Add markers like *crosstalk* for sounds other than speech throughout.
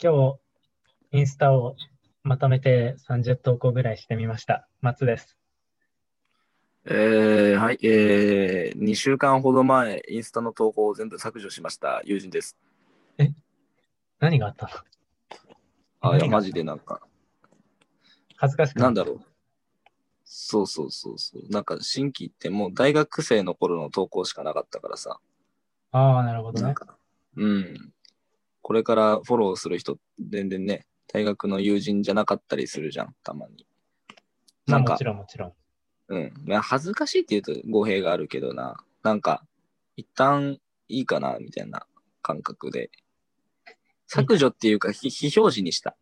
今日、インスタをまとめて30投稿ぐらいしてみました。松です。えー、はい、えー、2週間ほど前、インスタの投稿を全部削除しました、友人です。何があったの？あ、いや、マジでなんか、恥ずかしくろなんだろう。そうそうそうそう。なんか、新規ってもう大学生の頃の投稿しかなかったからさ、ああ、なるほどね。うん。これからフォローする人、全然ね、大学の友人じゃなかったりするじゃん、たまに。なんかまあもち、ろんもちろん。うん。まあ恥ずかしいって言うと語弊があるけどな。なんか、一旦いいかな、みたいな感覚で。削除っていうか、非非表示にした。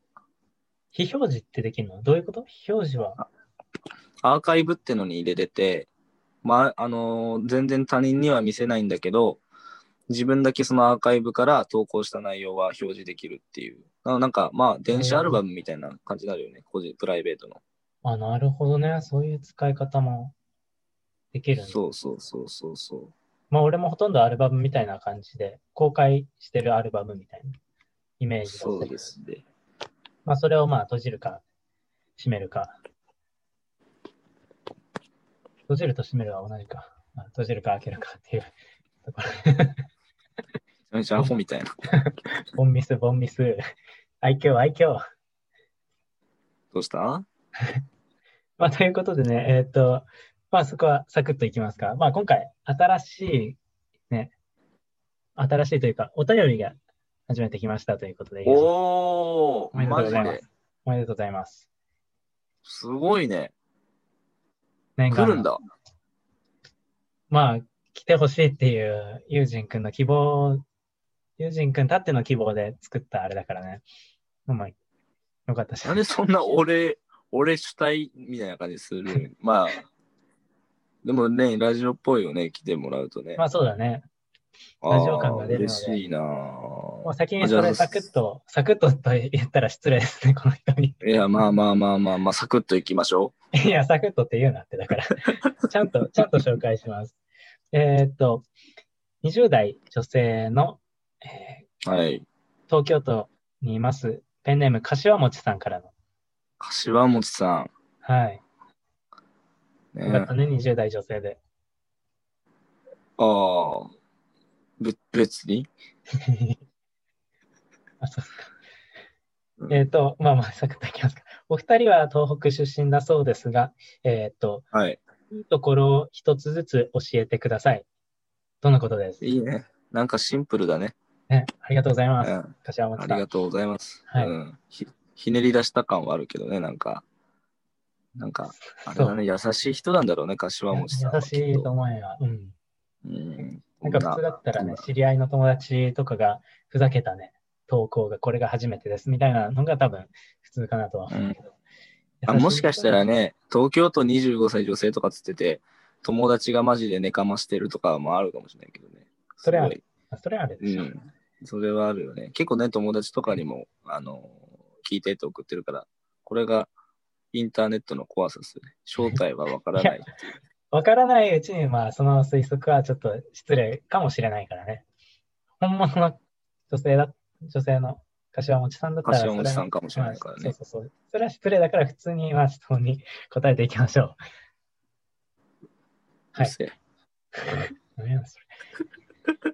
非表示ってできるの？どういうこと？非表示は、アーカイブってのに入れれて、まあ、あのー全然他人には見せないんだけど、自分だけそのアーカイブから投稿した内容は表示できるっていう。ななんか、まあ、電子アルバムみたいな感じになるよね。個人、プライベートの。あ、なるほどね。そういう使い方もできるんだ。そうそうそうそうそう。まあ俺もほとんどアルバムみたいな感じで、公開してるアルバムみたいなイメージがするそうですね。まあそれをまあ閉じるか、閉めるか。閉じると閉めるは同じか。まあ、閉じるか開けるかっていうところ。めちゃアホみたいな。*laughs* ボンミス、ボンミス。愛嬌、愛嬌。どうした？*laughs* まあということでね、えーっと、まあそこはサクッといきますか。まあ今回、新しい、ね、新しいというか、お便りが始めてきましたということで、おー、おめでとうございます。おめでとうございます。すごいね。念願の来るんだ。まあ、来てほしいっていう、ユージンくんの希望、ユージンくんたっての希望で作ったあれだからね。まあ、よかったし。なんでそんな俺、俺主体みたいな感じする？*laughs* まあ、でもね、ラジオっぽいよね、来てもらうとね。まあそうだね。ラジオ感が出るので嬉しいなもうぁ先にそれサクッと、サクッとと言ったら失礼ですね、この人に。いや、まあまあまあまあまあ、サクッといきましょ *laughs* いや、サクッとって言うなって、だから。*laughs* ちゃんと、ちゃんと紹介します。えーっと、20代女性の、えーう。はい。東京都にいます、ペンネーム、柏餅さんからの。柏餅さはい。ん。よかったね、ね、20代女性で。ああ、べ別に？*laughs* あ、そうですか。うんえっ、と、まあまあ、サクッといきますか。お二人は東北出身だそうですが、えっ、と、はい。いいところを一つずつ教えてください。どんなことです？いいね。なんかシンプルだね。ね、ありがとうございます。うん。柏本さん。ありがとうございます。はいうんひ。ひねり出した感はあるけどね、なんか。なんか、あれだね、優しい人なんだろうね、柏餅さんは優しいと思えば。うん。うん。なんか普通だったらね、知り合いの友達とかがふざけたね、投稿がこれが初めてですみたいなのが多分普通かなとは思うけど。あもしかしたらね、東京都25歳女性とかつってて、友達がマジで寝かましてるとかもあるかもしれないけどね。それはあるそれはあれでしょ。うん。それはあるよね。結構ね、友達とかにも、あの、聞いてって送ってるから、これがインターネットの怖さですよね。正体はわからない。*laughs* わからないうちに、まあ、その推測はちょっと失礼かもしれないからね。本物の女性だ、女性の柏餅さんだったら、柏餅さんかもしれないからねまあそうそうそう。それは失礼だから、普通に、まあ、質問に答えていきましょはいうるせえう。何やそれ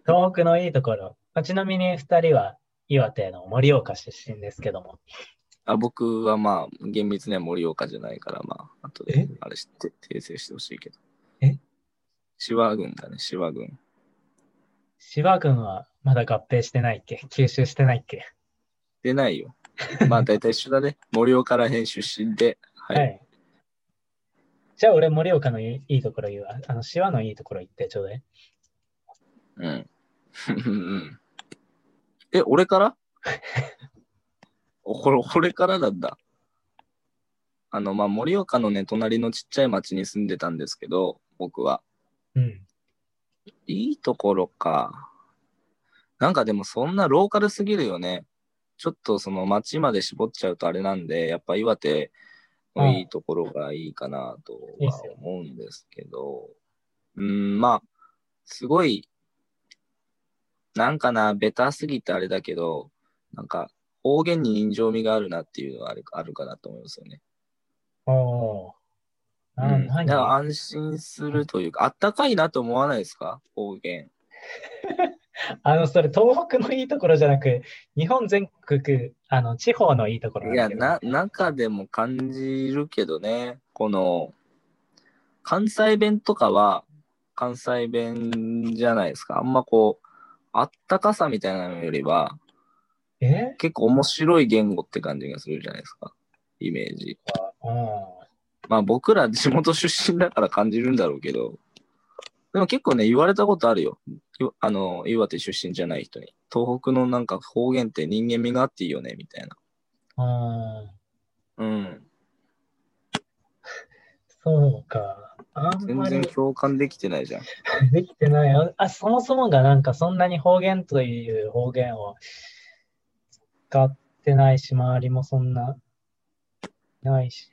東北のいいところ。まあちなみに二人は岩手の盛岡出身ですけども。あ僕はまあ、厳密には盛岡じゃないから、まあ、後え？で、あれして、訂正してほしいけど。え？志波郡だね、志波郡。芝郡はまだ合併してないっけ？吸収してないっけ？出ないよ。まあ、*laughs* 大体一緒だね。盛岡ら辺出身で、はい。はい。じゃあ俺、盛岡のいいいいところ言うわ。あの、芝のいいところ言ってちょうだい。うん。うんえ、俺から？おこれ、俺からなんだ。あの、まあ、盛岡のね、隣のちっちゃい町に住んでたんですけど、僕は。うん。いいところか。なんかでもそんなローカルすぎるよね。ちょっとその町まで絞っちゃうとあれなんで、やっぱ岩手のいいところがいいかなとは思うんですけど、うん、まあ、すごい、なんかな、ベタすぎてあれだけど、なんか方言に人情味があるなっていうのはあるあるかなと思いますよね。おー。うん、だから安心するというか、あったかいなと思わないですか？方言。*laughs* あの、それ、東北のいいところじゃなく、日本全国、あの、地方のいいところいや、な、中でも感じるけどね、この、関西弁とかは、関西弁じゃないですか。あんまこう、あったかさみたいなのよりは、え？結構面白い言語って感じがするじゃないですか。イメージ。うん。まあ僕ら地元出身だから感じるんだろうけど、でも結構ね、言われたことあるよ。よあの、岩手出身じゃない人に。東北のなんか方言って人間味があっていいよね、みたいな。うん。うん。そうか。あん全まり然共感できてないじゃん。*laughs* できてないあ。あ、そもそもがなんかそんなに方言という方言を使ってないし、周りもそんな、ないし。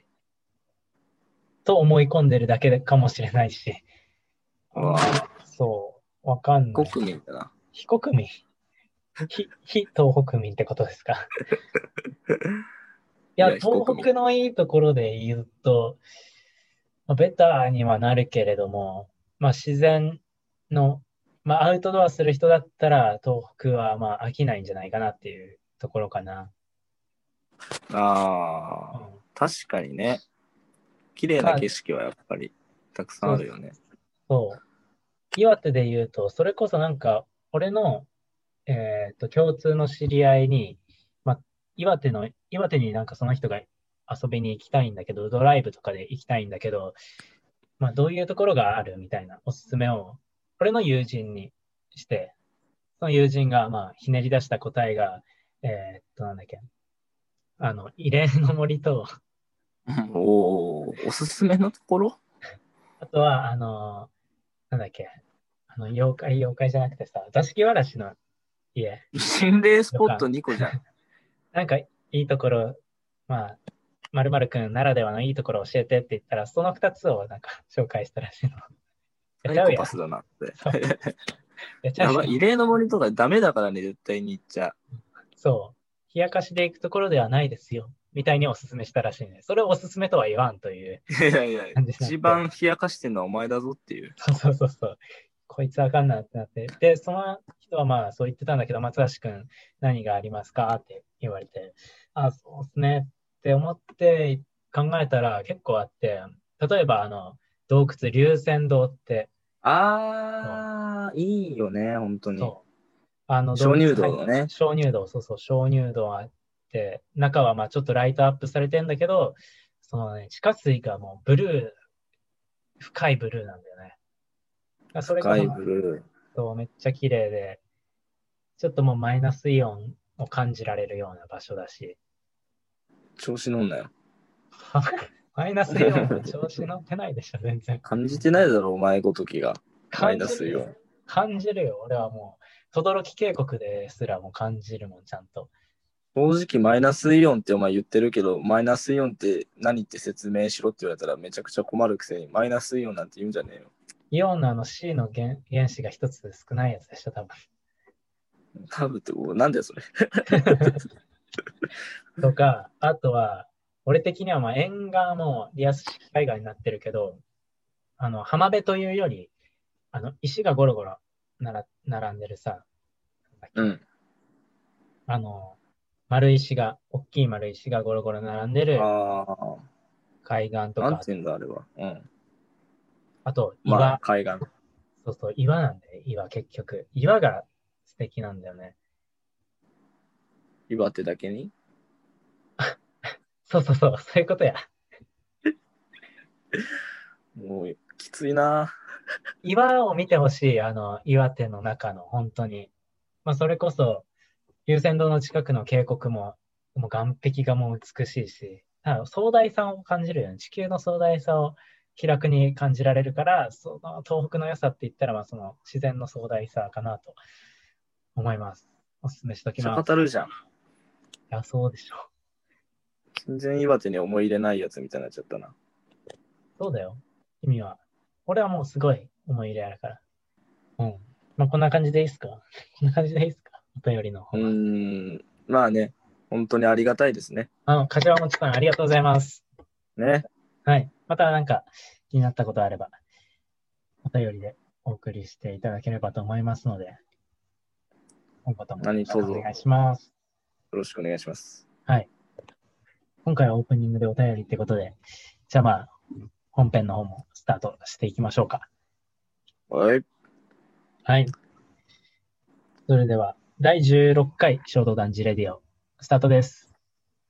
と思い込んでるだけかもしれないし。あそう。わかんない。国民だな。非国民。非、非東北民ってことですか？*laughs* いや、東北のいいところで言うと、まあ、ベターにはなるけれども、まあ自然の、まあアウトドアする人だったら東北はまあ飽きないんじゃないかなっていうところかな。ああ、うん確かにね。綺麗な景色はやっぱりたくさんあるよね。そう。岩手で言うと、それこそなんか、俺の、えっと、共通の知り合いに、まあ、岩手の、岩手になんかその人が遊びに行きたいんだけど、ドライブとかで行きたいんだけど、まあ、どういうところがあるみたいなおすすめを、俺の友人にして、その友人が、まあ、ひねり出した答えが、えーっと、なんだっけ、あの、異例の森と、おお、おすすめのところ？あとは、あの、なんだっけ、あの、妖怪、妖怪じゃなくてさ、座敷わらしの家。*laughs* 心霊スポット2個じゃん。*laughs* なんかいいところ、まあ、まるまるくんならではのいいところを教えてって言ったら、その二つをなんか *laughs* 紹介したらしいの。やっちゃうやんサイコパ。スだなって。やっちゃう異例の森とかダメだからね、絶対に行っちゃそう。冷やかしで行くところではないですよ。みたいにおすすめしたらしいね。それをおすすめとは言わんという。う。いやいや一番冷やかしてんのはお前だぞっていう。そうそうそうそう。こいつあかんなってなって。で、その人はまあそう言ってたんだけど、松橋くん何がありますかって言われて、あ、そうですねって思って考えたら結構あって、例えばあの、洞窟龍泉洞って、あー、いいよね、本当に。そう。あの、鍾乳洞ね鍾乳洞、そうそう、鍾乳洞あって、中はまあちょっとライトアップされてんだけど、そのね、地下水がもうブルー、深いブルーなんだよね。それが深いブルそう、めっちゃ綺麗で、ちょっともうマイナスイオンを感じられるような場所だし、ー。調子乗んなよ。マイナスイオンの調子乗ってないでしょ、全然。感じてないだろ、お前ごときが。マイナスイオよ。ン。感じるよ、俺はもう、轟渓谷ですらも感じるもん、ちゃんと。正直マイナスイオンってお前言ってるけど、マイナスイオンって何って説明しろって言われたらめちゃくちゃ困るくせに、マイナスイオンなんて言うんじゃねえよ。イオンのあの C の原原子が一つ少ないやつでしょ、多分。多分って、おなんだよそれ。*laughs* とか、あとは、俺的にはまあ沿岸もリアス式海岸になってるけど、あの、浜辺というより、あの、石がゴロゴロなら並んでるさ、うん。あの、丸石が、大きい丸石がゴロゴロ並んでるあ海岸とあ、なんか、て言うんだ、あれは。うん。あと岩、まあ、海岸。そうそう、岩なんだよ、岩結局。岩が素敵なんだよね。岩手だけに？*laughs* そうそうそう、そういうことや。もう、きついな。岩を見てほしい、あの、岩手の中の、本当に。まあ、それこそ、龍泉洞の近くの渓谷も、もう岸壁がもう美しいし、あ壮大さを感じるよね。地球の壮大さを気楽に感じられるから、その東北の良さって言ったら、まあ、その自然の壮大さかなと思います。おすすめしときます。語るじゃん。いや、そうでしょ。全然岩手に思い入れないやつみたいになっちゃったな。そうだよ。君は。俺はもうすごい思い入れあるから。うん。まあ、こんな感じでいいですか？*laughs* こんな感じでいいですか？お便りの方うーん。まあね、本当にありがたいですね。あの、柏餅さん、ありがとうございます。ね。はい。またなんか気になったことあれば、お便りでお送りしていただければと思いますので、今後ともお願いします。よろしくお願いします。今回はオープニングでお便りってことで、じゃあまあ、本編の方もスタートしていきましょうか。はい。はい。それでは、第16回衝動団地レディオ、スタートです。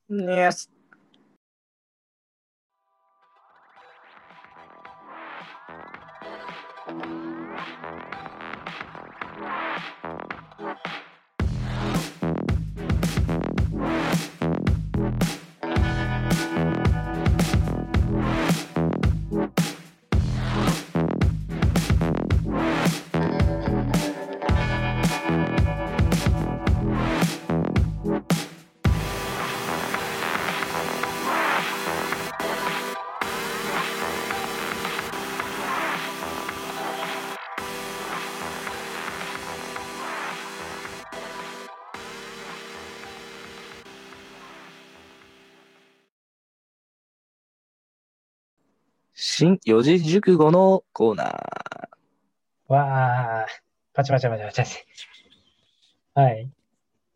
ねす。新四字熟語のコーナー。わー、パチパチパチパチパチ。はい。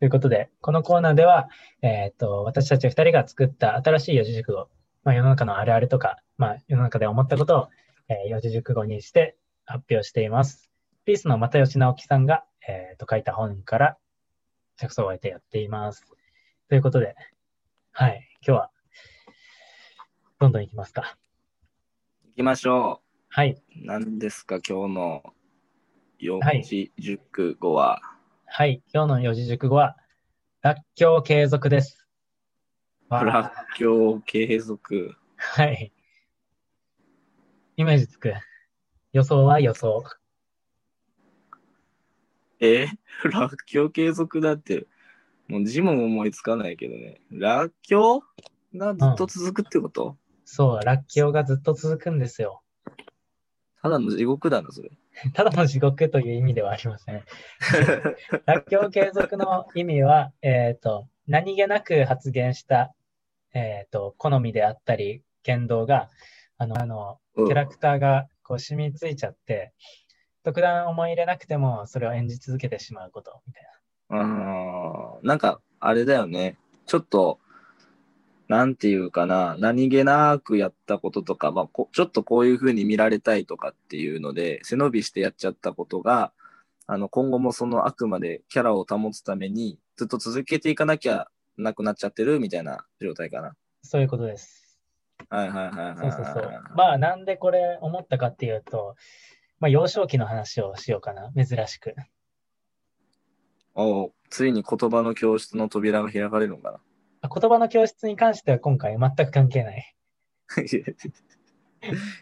ということで、このコーナーでは、えっと、私たち二人が作った新しい四字熟語、まあ、世の中のあるあるとか、まあ、世の中で思ったことを、えー四字熟語にして発表しています。ピースの又吉直樹さんが、えっと、書いた本から着想を得てやっています。ということで、はい。今日は、どんどんいきますか。行きましょはい。う。何ですか、今日の四はい字熟語は？はい。今日の四字熟語は、らっきょう継続です。らっきょう継続。はい。イメージつく？予想は予想。え？らっきょう継続だって、もう字も思いつかないけどね。らっきょうがずっと続くってこと、そう、らっきょうがずっと続くんですよ。ただの地獄だな、それ。*laughs* ただの地獄という意味ではありません。*laughs* らっきょう継続の意味は、えっ、と、何気なく発言した、えっ、と、好みであったり、言動が、あの、あの、うんキャラクターがこう染みついちゃって、特段思い入れなくてもそれを演じ続けてしまうこと、みたいあーなんか、あれだよね。ちょっと、なんていうかな、何気なくやったこととか、まあ、こちょっとこういう風に見られたいとかっていうので、背伸びしてやっちゃったことが、あの、今後もそのあくまでキャラを保つために、ずっと続けていかなきゃなくなっちゃってるみたいな状態かな。そういうことです。はいはいはいはいそうそうそうはい。。まあ、なんでこれ思ったかっていうと、まあ、幼少期の話をしようかな、珍しく。おうついに言葉の教室の扉が開かれるのかな。あ言葉の教室に関しては今回全く関係ない。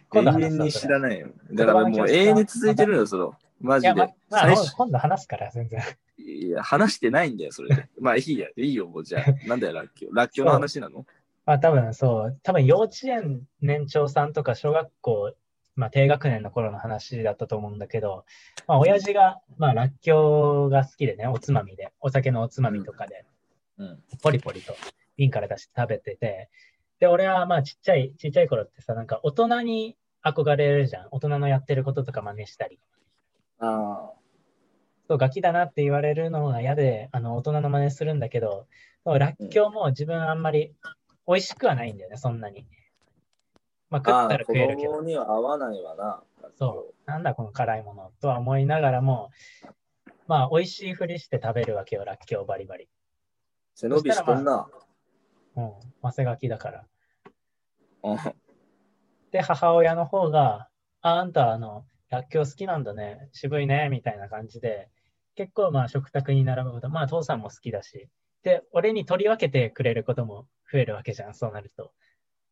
今度永遠に知らないよ。だからもう永遠に続いてるよ、その。マジで。ま、まあ、今度話すから、全然。いや、話してないんだよ、それで。*laughs* まあいいや、いいよ、もうじゃあ。なんだよ、ラッキョウ。ラッキョウの話なの？まあ、多分そう、多分幼稚園年長さんとか小学校、まあ、低学年の頃の話だったと思うんだけど、まあ、親父が、まあ、らっきょうが好きでね、おつまみで、お酒のおつまみとかで、うん。ポリポリと瓶から出して食べてて、で、俺はまあちっちゃい、ちっちゃい頃ってさ、なんか大人に憧れるじゃん。大人のやってることとか真似したり。あそう、ガキだなって言われるのが嫌で、あの、大人の真似するんだけど、そうらっきょうも自分あんまり美味しくはないんだよね、そんなに。まあ、食ったら子食えるけど供。には合わないわな。そう、なんだこの辛いものとは思いながらも、まあ、美味しいふりして食べるわけよ、らっきょうバリバリ。背伸びしとんな。うん、マセガキだから。うんで、母親の方が、あ、あんた、あの、らっきょう好きなんだね、渋いね、みたいな感じで、結構まあ食卓に並ぶこと、まあ父さんも好きだし、で、俺に取り分けてくれることも増えるわけじゃん、そうなると。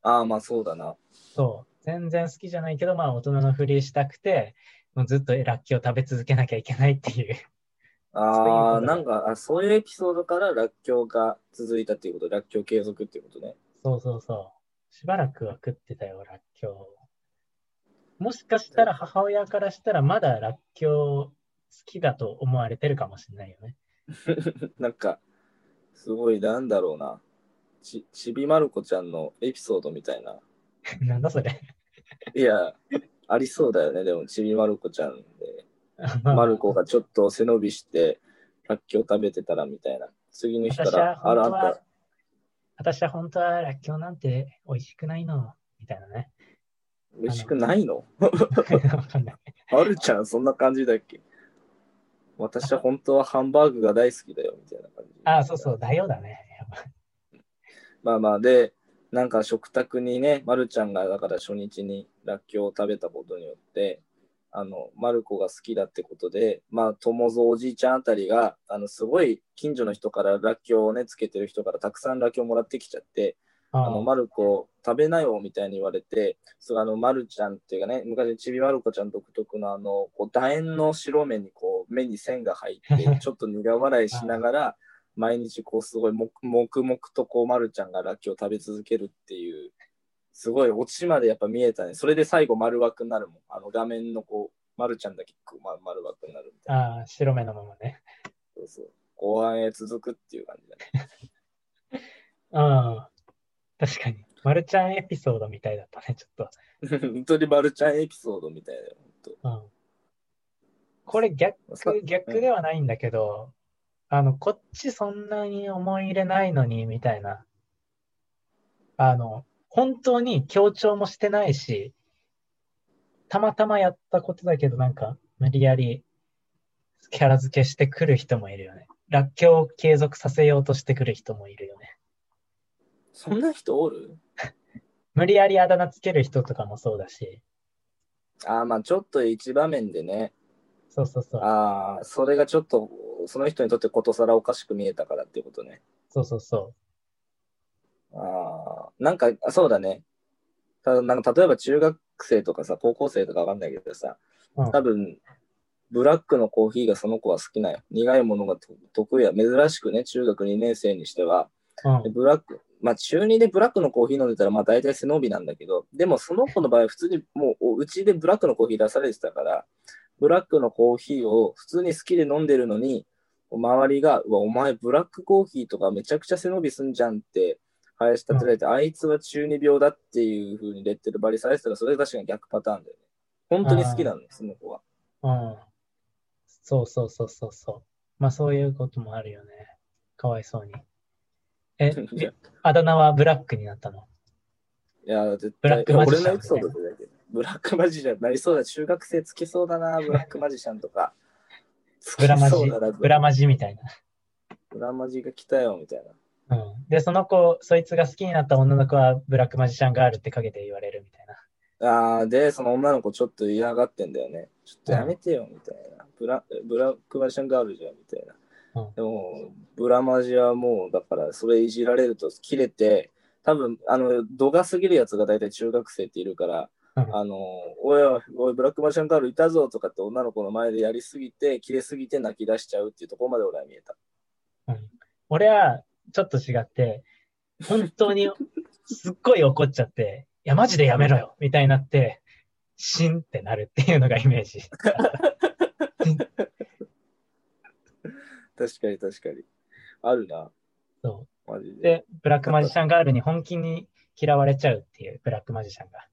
ああ、まあそうだな。そう、全然好きじゃないけど、まあ大人のふりしたくて、もうずっとらっきょう食べ続けなきゃいけないっていう。ああ、なんかあ、そういうエピソードかららっきょうが続いたっていうこと、らっきょう継続っていうことね。そうそうそう。しばらくは食ってたよ、らっきょう。もしかしたら母親からしたらまだらっきょう好きだと思われてるかもしれないよね。*laughs* なんか、すごい、なんだろうな。ちちびまる子ちゃんのエピソードみたいな。*laughs* なんだそれ。*laughs* いや、ありそうだよね。でも、ちびまる子ちゃんで、まる子がちょっと背伸びして、らっきょう食べてたらみたいな。次の日から、あら、あた、私は本当はらっきょうなんて美味しくないの。みたいなね。美味しくないの？*laughs* わかんない。まるちゃん、そんな感じだっけ私は本当はハンバーグが大好きだよ、みたいな感じ。ああ、そうそう、だよだね。まあまあ、で、なんか食卓にね、まるちゃんがだから初日にらっきょうを食べたことによって、あの、まる子が好きだってことで、まあ、友蔵おじいちゃんあたりが、あの、すごい近所の人かららっきょうをね、つけてる人からたくさんらっきょうもらってきちゃって、ああの、まる子食べなよみたいに言われて、そうあの、まるちゃんっていうかね、昔ちびまる子ちゃん独特のあの、こう楕円の白目にこう、目に線が入って、*laughs* ちょっと苦笑いしながら、毎日こう、すごい黙黙々とこう、まるちゃんがらっきょう食べ続けるっていう、すごいオチまでやっぱ見えたね。それで最後丸枠になるもん。あの画面のこう、まるちゃんだけこう、ま、丸枠になるみたいな。ああ、白目のままね。そうそう。後半へ続くっていう感じだね。*laughs* うん。確かに。マルちゃんエピソードみたいだったね、ちょっ *laughs* 本当にまるちゃんエピソードみたいだよ。本当と。うん。これ逆さ、逆ではないんだけど、あの、こっちそんなに思い入れないのに、みたいな。あの、本当に強調もしてないし、たまたまやったことだけど、なんか、無理やりキャラ付けしてくる人もいるよね。らっきょうを継続させようとしてくる人もいるよね。そんな人おる？*laughs* 無理やりあだ名つける人とかもそうだし、ああ、まあちょっと一場面でね、そうそうそう。ああ、それがちょっと、その人にとってことさらおかしく見えたからっていうことね。そうそうそああ、なんか、あそうだね。ただ、なんか例えば中学生とかさ、高校生とかわかんないけどさ、多分、ブラックのコーヒーがその子は好きなよ。苦いものがと得意や。珍しくね、中学2年生にしては、うんでブラック、まあ中2でブラックのコーヒー飲んでたら、まあ大体背伸びなんだけど、でもその子の場合、普通にもううちでブラックのコーヒー出されてたから、ブラックのコーヒーを普通に好きで飲んでるのに、周りが、うわ、お前ブラックコーヒーとかめちゃくちゃ背伸びすんじゃんって、林立てられて、あいつは中二病だっていう風にレッテルバリされてたら、それ確かに逆パターンだよね。本当に好きなの、その子は。うん。そうそうそうそうそう。まあそういうこともあるよね。かわいそうに。え、*laughs* あだ名はブラックになったの？いや、絶ブラッ対、クマジシャン俺のエピソードでだけど、ブラックマジシャンなりそうだ。中学生つけそうだな、*laughs* ブラックマジシャンとか。ブラマジブラマジみたいブラマジが来たよ、みたいな。な。うん。で、その子、そいつが好きになった女の子はブラックマジシャンガールって陰で言われるみたいな。ああ、で、その女の子ちょっと嫌がってんだよね。ちょっとやめてよ、みたいな。ブラブラックマジシャンガールじゃん、みたいな。うんでも、ブラマジはもう、だから、それいじられると切れて、多分、あの、度が過ぎるやつが大体中学生っているから、うんあの、おいおい、おい、ブラックマジシャンガールいたぞとかって女の子の前でやりすぎて、切れすぎて泣き出しちゃうっていうところまで俺は見えた。俺はちょっと違って、本当にすっごい怒っちゃって、いや、マジでやめろよみたいになって、シンってなるっていうのがイメージ。確かに確かに。あるな、そマジで。う。で、ブラックマジシャンガールに本気に嫌われちゃうっていう、ブラックマジシャンが。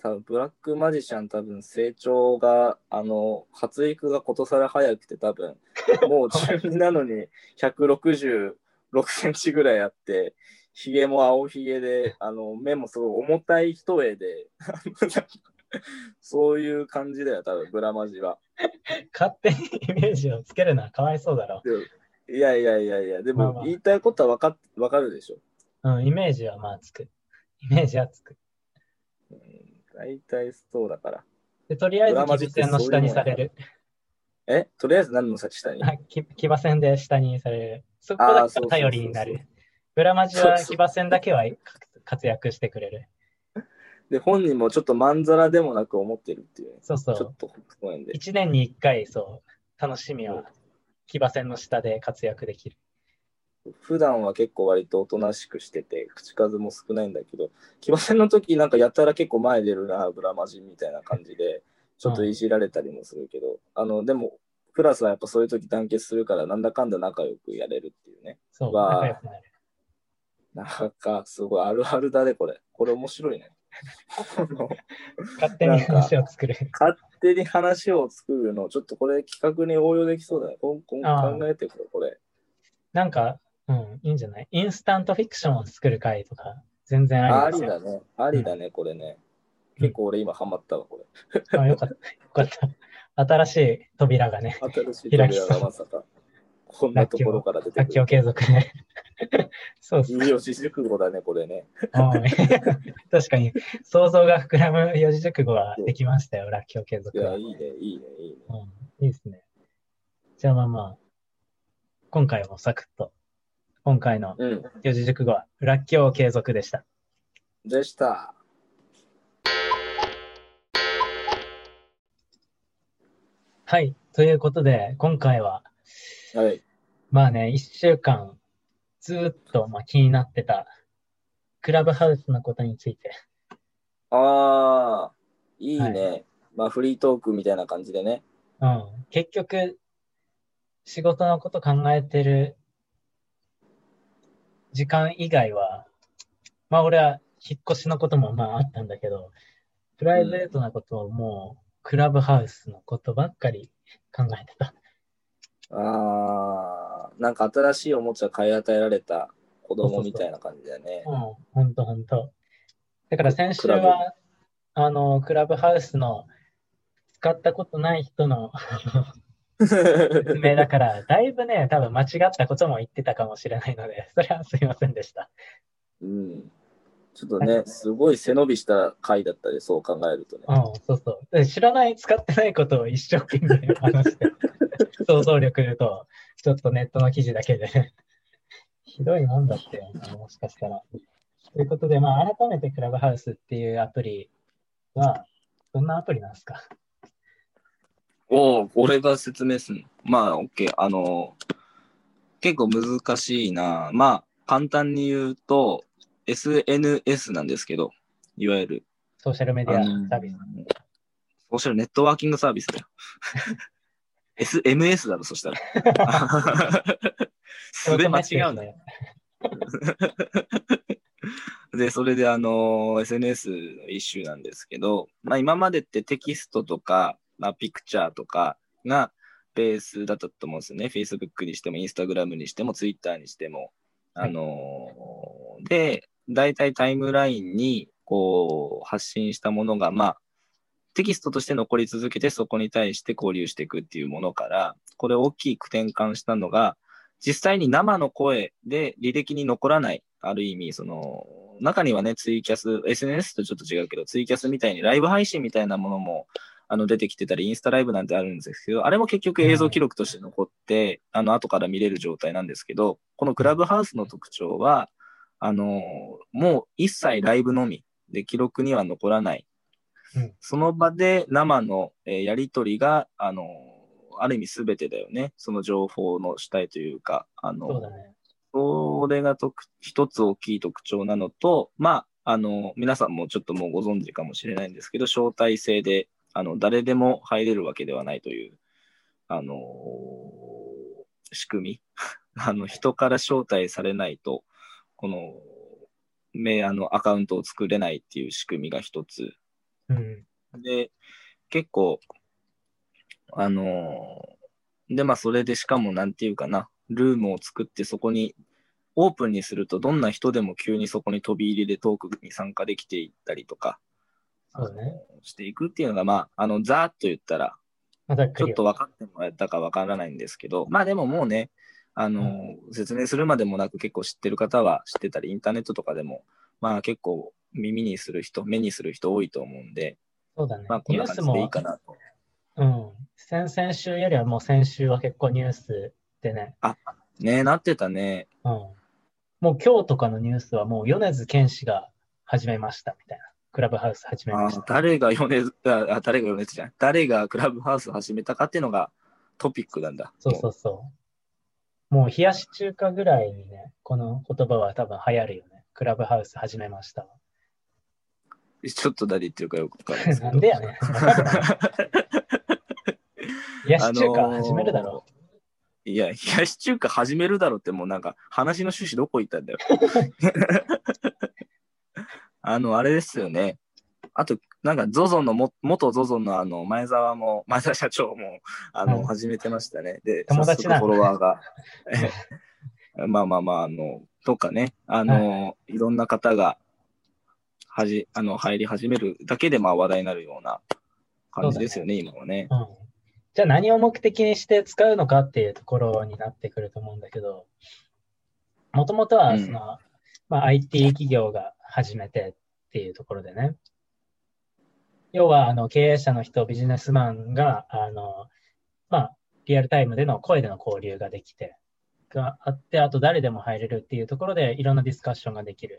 多分ブラックマジシャン多分成長が、あの、発育がことさら早くて多分、もう中二なのに *laughs* 166センチぐらいあって、ひげも青ひげで、あの、目もすごい重たい一重で、そういう感じだよ、多分、ブラマジは。勝手にイメージをつけるのはかわいそうだろ。いやいやいやいや、でまあまあも言いたいことはわかっわかるでしょ。うん、イメージはまあつく。イメージはつく。うん、大体そうだから。で、とりあえずブラマジって騎馬戦の下にされる。えとりあえず何の下に？あ騎騎馬戦で下にされる。そこだけ頼りになる。ブラマジは騎馬戦だけは *laughs* 活躍してくれる。で、本人もちょっとまんざらでもなく思ってるっていうね。そうそう。ちょっとごめんで。一年に一回、そう、楽しみは騎馬戦の下で活躍できる。普段は結構割とおとなしくしてて、口数も少ないんだけど、騎馬戦の時なんかやたら結構前出るな、ブラマジみたいな感じで、ちょっといじられたりもするけど、あの、でも、プラスはやっぱそういう時団結するから、なんだかんだ仲良くやれるっていうね。そう、仲良くなる。なんか、すごいあるあるだね、これ。これ面白いね。*laughs* 勝手に話を作る。勝手に話を作るの、ちょっとこれ企画に応用できそうだね。こんこんああ考えてこれ、これ。なんか、うん、いいんじゃない？インスタントフィクションを作る回とか、全然あ。りだね。ありだね、これね。結構俺今ハマったわ、これ。あよかった。よかった。新しい扉がね、新しい扉がまさか、こんなところから出てくる。楽器を継続ね。そうっすいい四字熟語だね、これね。はい *laughs* 確かに、想像が膨らむ四字熟語はできましたよ、らっきょう継いや。いいね、いいね、いいね。うん、いいですね。じゃあまあまあ、今回もサクッと、今回のうん。四字熟語は、らっきょう継続でした。でした。はい。ということで、今回は、はい。まあね、一週間、ずーっとまあ気になってた、クラブハウスのことについて、ああ、いいはね。まあ、フリートークみたいな感じでね。うん。結局、仕事のこと考えてる時間以外は、まあ俺は引っ越しのこともまああったんだけど、プライベートなことをもう、クラブハウスのことばっかり考えてた。ああ、なんか新しいおもちゃ買い与えられた子供みたいな感じだねう。ん、ほんとほんと。だから先週は、あの、クラブハウスの使ったことない人の説明だから、だいぶね、多分間違ったことも言ってたかもしれないので、それはすいませんでした。うん。ちょっとね、すごい背伸びした回だったで、そう考えるとね。うん、そうそう。で知らない、使ってないことを一生懸命話して、*laughs* 想像力と、ちょっとネットの記事だけで、ひどいもんだってもしかしたら。ということで、まあ、改めてクラブハウスっていうアプリは、どんなアプリなんですか？おお、俺が説明すんの？まあ、オッケー。あの、結構難しいな。まあ、簡単に言うと、SNS なんですけど、いわゆる。ソーシャルメディアサービス。ソーシャルネットワーキングサービスだよ。*laughs* SMS だろ、そしたら。*laughs* すべ間違うんだよ。*laughs* で、それであの、SNS の一種なんですけど、まあ今までってテキストとか、まあピクチャーとかがベースだったと思うんですよね。Facebook にしても、Instagram にしても、Twitter にしても。あのーで、大体タイムラインにこう発信したものが、まあ、テキストとして残り続けて、そこに対して交流していくっていうものから、これ大きく転換したのが、実際に生の声で履歴に残らない、ある意味、その、中にはね、ツイキャス、SNS とちょっと違うけど、ツイキャスみたいにライブ配信みたいなものも、あの、出てきてたり、インスタライブなんてあるんですけど、あれも結局映像記録として残って、あの、後から見れる状態なんですけど、このクラブハウスの特徴は、あの、もう一切ライブのみで記録には残らない。うんその場で生の、えーやりとりが、あの、ある意味すべてだよね。その情報の主体というか、あの、そね。それが特一つ大きい特徴なのと、まあ、あの、皆さんもちょっともうご存知かもしれないんですけど、招待制で、あの、誰でも入れるわけではないという、あの、仕組み。*laughs* あの、人から招待されないと、この、め、あの、アカウントを作れないっていう仕組みが一つ。うん。で、結構、あのーで、まあ、それでしかも、なんていうかな、ルームを作ってそこに、オープンにすると、どんな人でも急にそこに飛び入りでトークに参加できていったりとか、そうだね。していくっていうのが、まあ、あの、ざーっと言ったら、ちょっと分かってもらえたか分からないんですけど、まあでももうね、あのー説明するまでもなく結構知ってる方は知ってたり、インターネットとかでも、まあ結構耳にする人、目にする人多いと思うんで、そうだねまあ。こんニュースな感じでいいも、かなと。うん。先々週よりはもう先週は結構ニュースでね、ねなってたね。うん。もう今日とかのニュースはもう米津玄師が始めましたみたいな。クラブハウス始めまあした。誰が米津、あ、あ誰が米津じゃん。誰がクラブハウス始めたかっていうのがトピックなんだ。そうそうそう。もう冷やし中華ぐらいにね、この言葉は多分流行るよね。クラブハウス始めました。うちょっと何言ってるかよくわかんないですけど。*laughs* なんでやね *laughs* 冷やし中華始めるだろいや、冷やし中華始めるだろうってもうなんか話の趣旨どこ行ったんだよ。*laughs* あの、あれですよね。あと、なんか ZOZO のも、元 ZOZO のあの、前澤も、*laughs* 前澤社長も、あの、はい始めてましたね。で、友達なんだ早速フォロワーが。*laughs* まあまあまあ、あの、とかね、あの、い、ろんな方が、はじ、あの、入り始めるだけで、まあ話題になるような感じですよね、今はね。う。うん。じゃあ何を目的にして使うのかっていうところになってくると思うんだけど、もともとはその、まあ、IT 企業が始めてっていうところでね、要はあの経営者の人、ビジネスマンが、あの、まあ、リアルタイムでの声での交流ができて、があって、あと誰でも入れるっていうところでいろんなディスカッションができる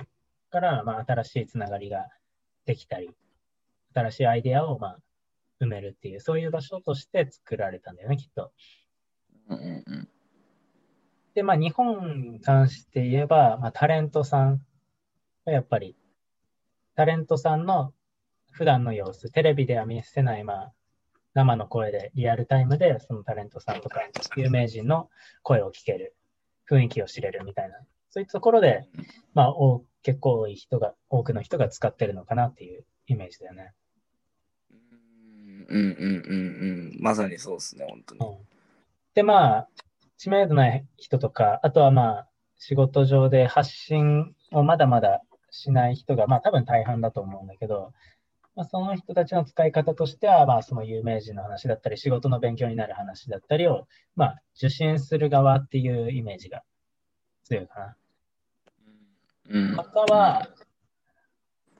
から、まあ、新しいつながりができたり、新しいアイデアを、まあ、埋めるっていう、そういう場所として作られたんだよね、きっと。うんうんうん。で、まあ、日本に関して言えば、まあ、タレントさんがやっぱり、タレントさんの普段の様子、テレビでは見せない、まあ、生の声で、リアルタイムで、そのタレントさんとか、有名人の声を聞ける、雰囲気を知れるみたいな、そういったところで、まあ、お結構多い人が、多くの人が使ってるのかなっていうイメージだよね。うんうんうんうん。まさにそうですね、本当に。うんで、まあ、知名度ない人とか、あとはまあ、仕事上で発信をまだまだしない人が、まあ多分大半だと思うんだけど、まあ、その人たちの使い方としては、まあその有名人の話だったり、仕事の勉強になる話だったりを、まあ受信する側っていうイメージが強いかな。うんあとは、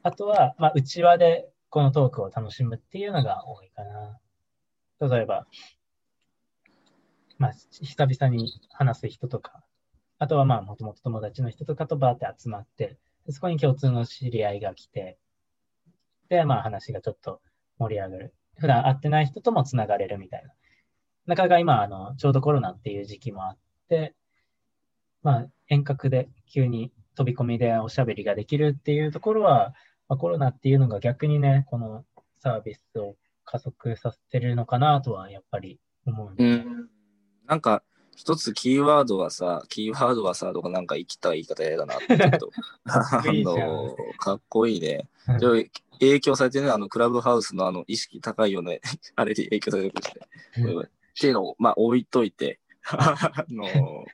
あとは、まあ内輪でこのトークを楽しむっていうのが多いかな。例えば、まあ、久々に話す人とか、あとはまあ、もともと友達の人とかとバーって集まって、でそこに共通の知り合いが来て、で、まあ話がちょっと盛り上がる。普段会ってない人ともつながれるみたいな。なかなか今、あの、ちょうどコロナっていう時期もあって、まあ、遠隔で急に飛び込みでおしゃべりができるっていうところは、まあ、コロナっていうのが逆にね、このサービスを加速させてるのかなとはやっぱり思ううん。なんか、一つキーワードはさ、キーワードはさ、とかなんか生きた言い方嫌だなってちょっと。*laughs* あの、かっこいいね。うん影響されてるのは、あの、クラブハウスのあの、意識高いよね。*laughs* あれで影響されてるして。うんっていうのを、まあ、置いといて、*laughs* あの、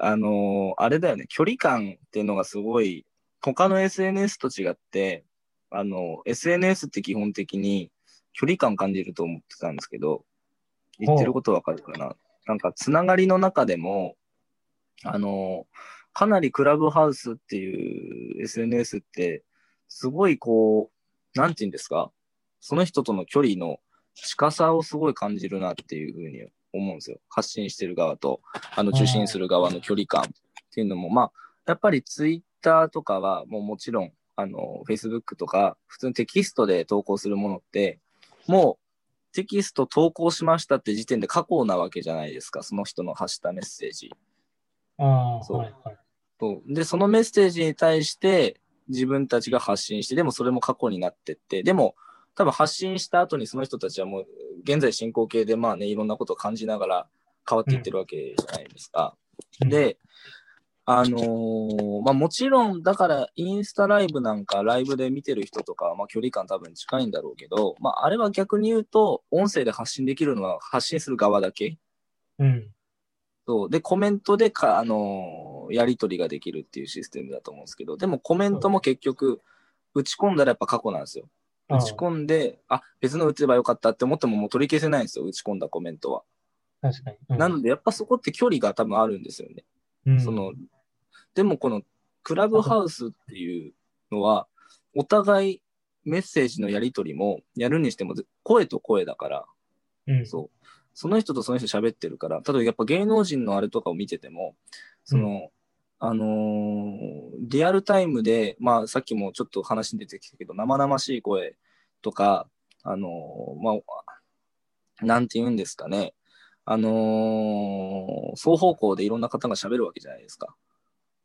あの、あれだよね、距離感っていうのがすごい、他の SNS と違って、あの、SNS って基本的に距離感感じると思ってたんですけど、言ってることわかるかななんか、つながりの中でも、あの、かなりクラブハウスっていう SNS って、すごいこう、なんて言うんですか、その人との距離の近さをすごい感じるなっていうふうに思うんですよ。発信してる側と、あの、受信する側の距離感っていうのも、まあ、やっぱりツイッターとかはもうもちろん、あの、Facebook とか、普通にテキストで投稿するものって、もうテキスト投稿しましたって時点で過去なわけじゃないですか、その人の発したメッセージ。ああ、そうはいはい。そうで、そのメッセージに対して自分たちが発信して、でもそれも過去になってって、でも多分発信した後にその人たちはもう現在進行形でまあね、いろんなことを感じながら変わっていってるわけじゃないですか。うん、で、あのーまあもちろん、だからインスタライブなんかライブで見てる人とかは、まあ距離感多分近いんだろうけど、まああれは逆に言うと、音声で発信できるのは発信する側だけ。うん。そう。で、コメントでか、あのーやり取りができるっていうシステムだと思うんですけど、でもコメントも結局、打ち込んだらやっぱ過去なんですよ。打ち込んで、あ、別の打てばよかったって思ってももう取り消せないんですよ、打ち込んだコメントは。確かに。うんなので、やっぱそこって距離が多分あるんですよね。うんその、でもこのクラブハウスっていうのは、お互いメッセージのやり取りもやるにしても声と声だから、うん、そう。その人とその人喋ってるから、例えばやっぱ芸能人のあれとかを見てても、その、あのーリアルタイムで、まあさっきもちょっと話に出てきたけど、生々しい声とか、あのーまあ、なんて言うんですかね。あのー双方向でいろんな方が喋るわけじゃないですか。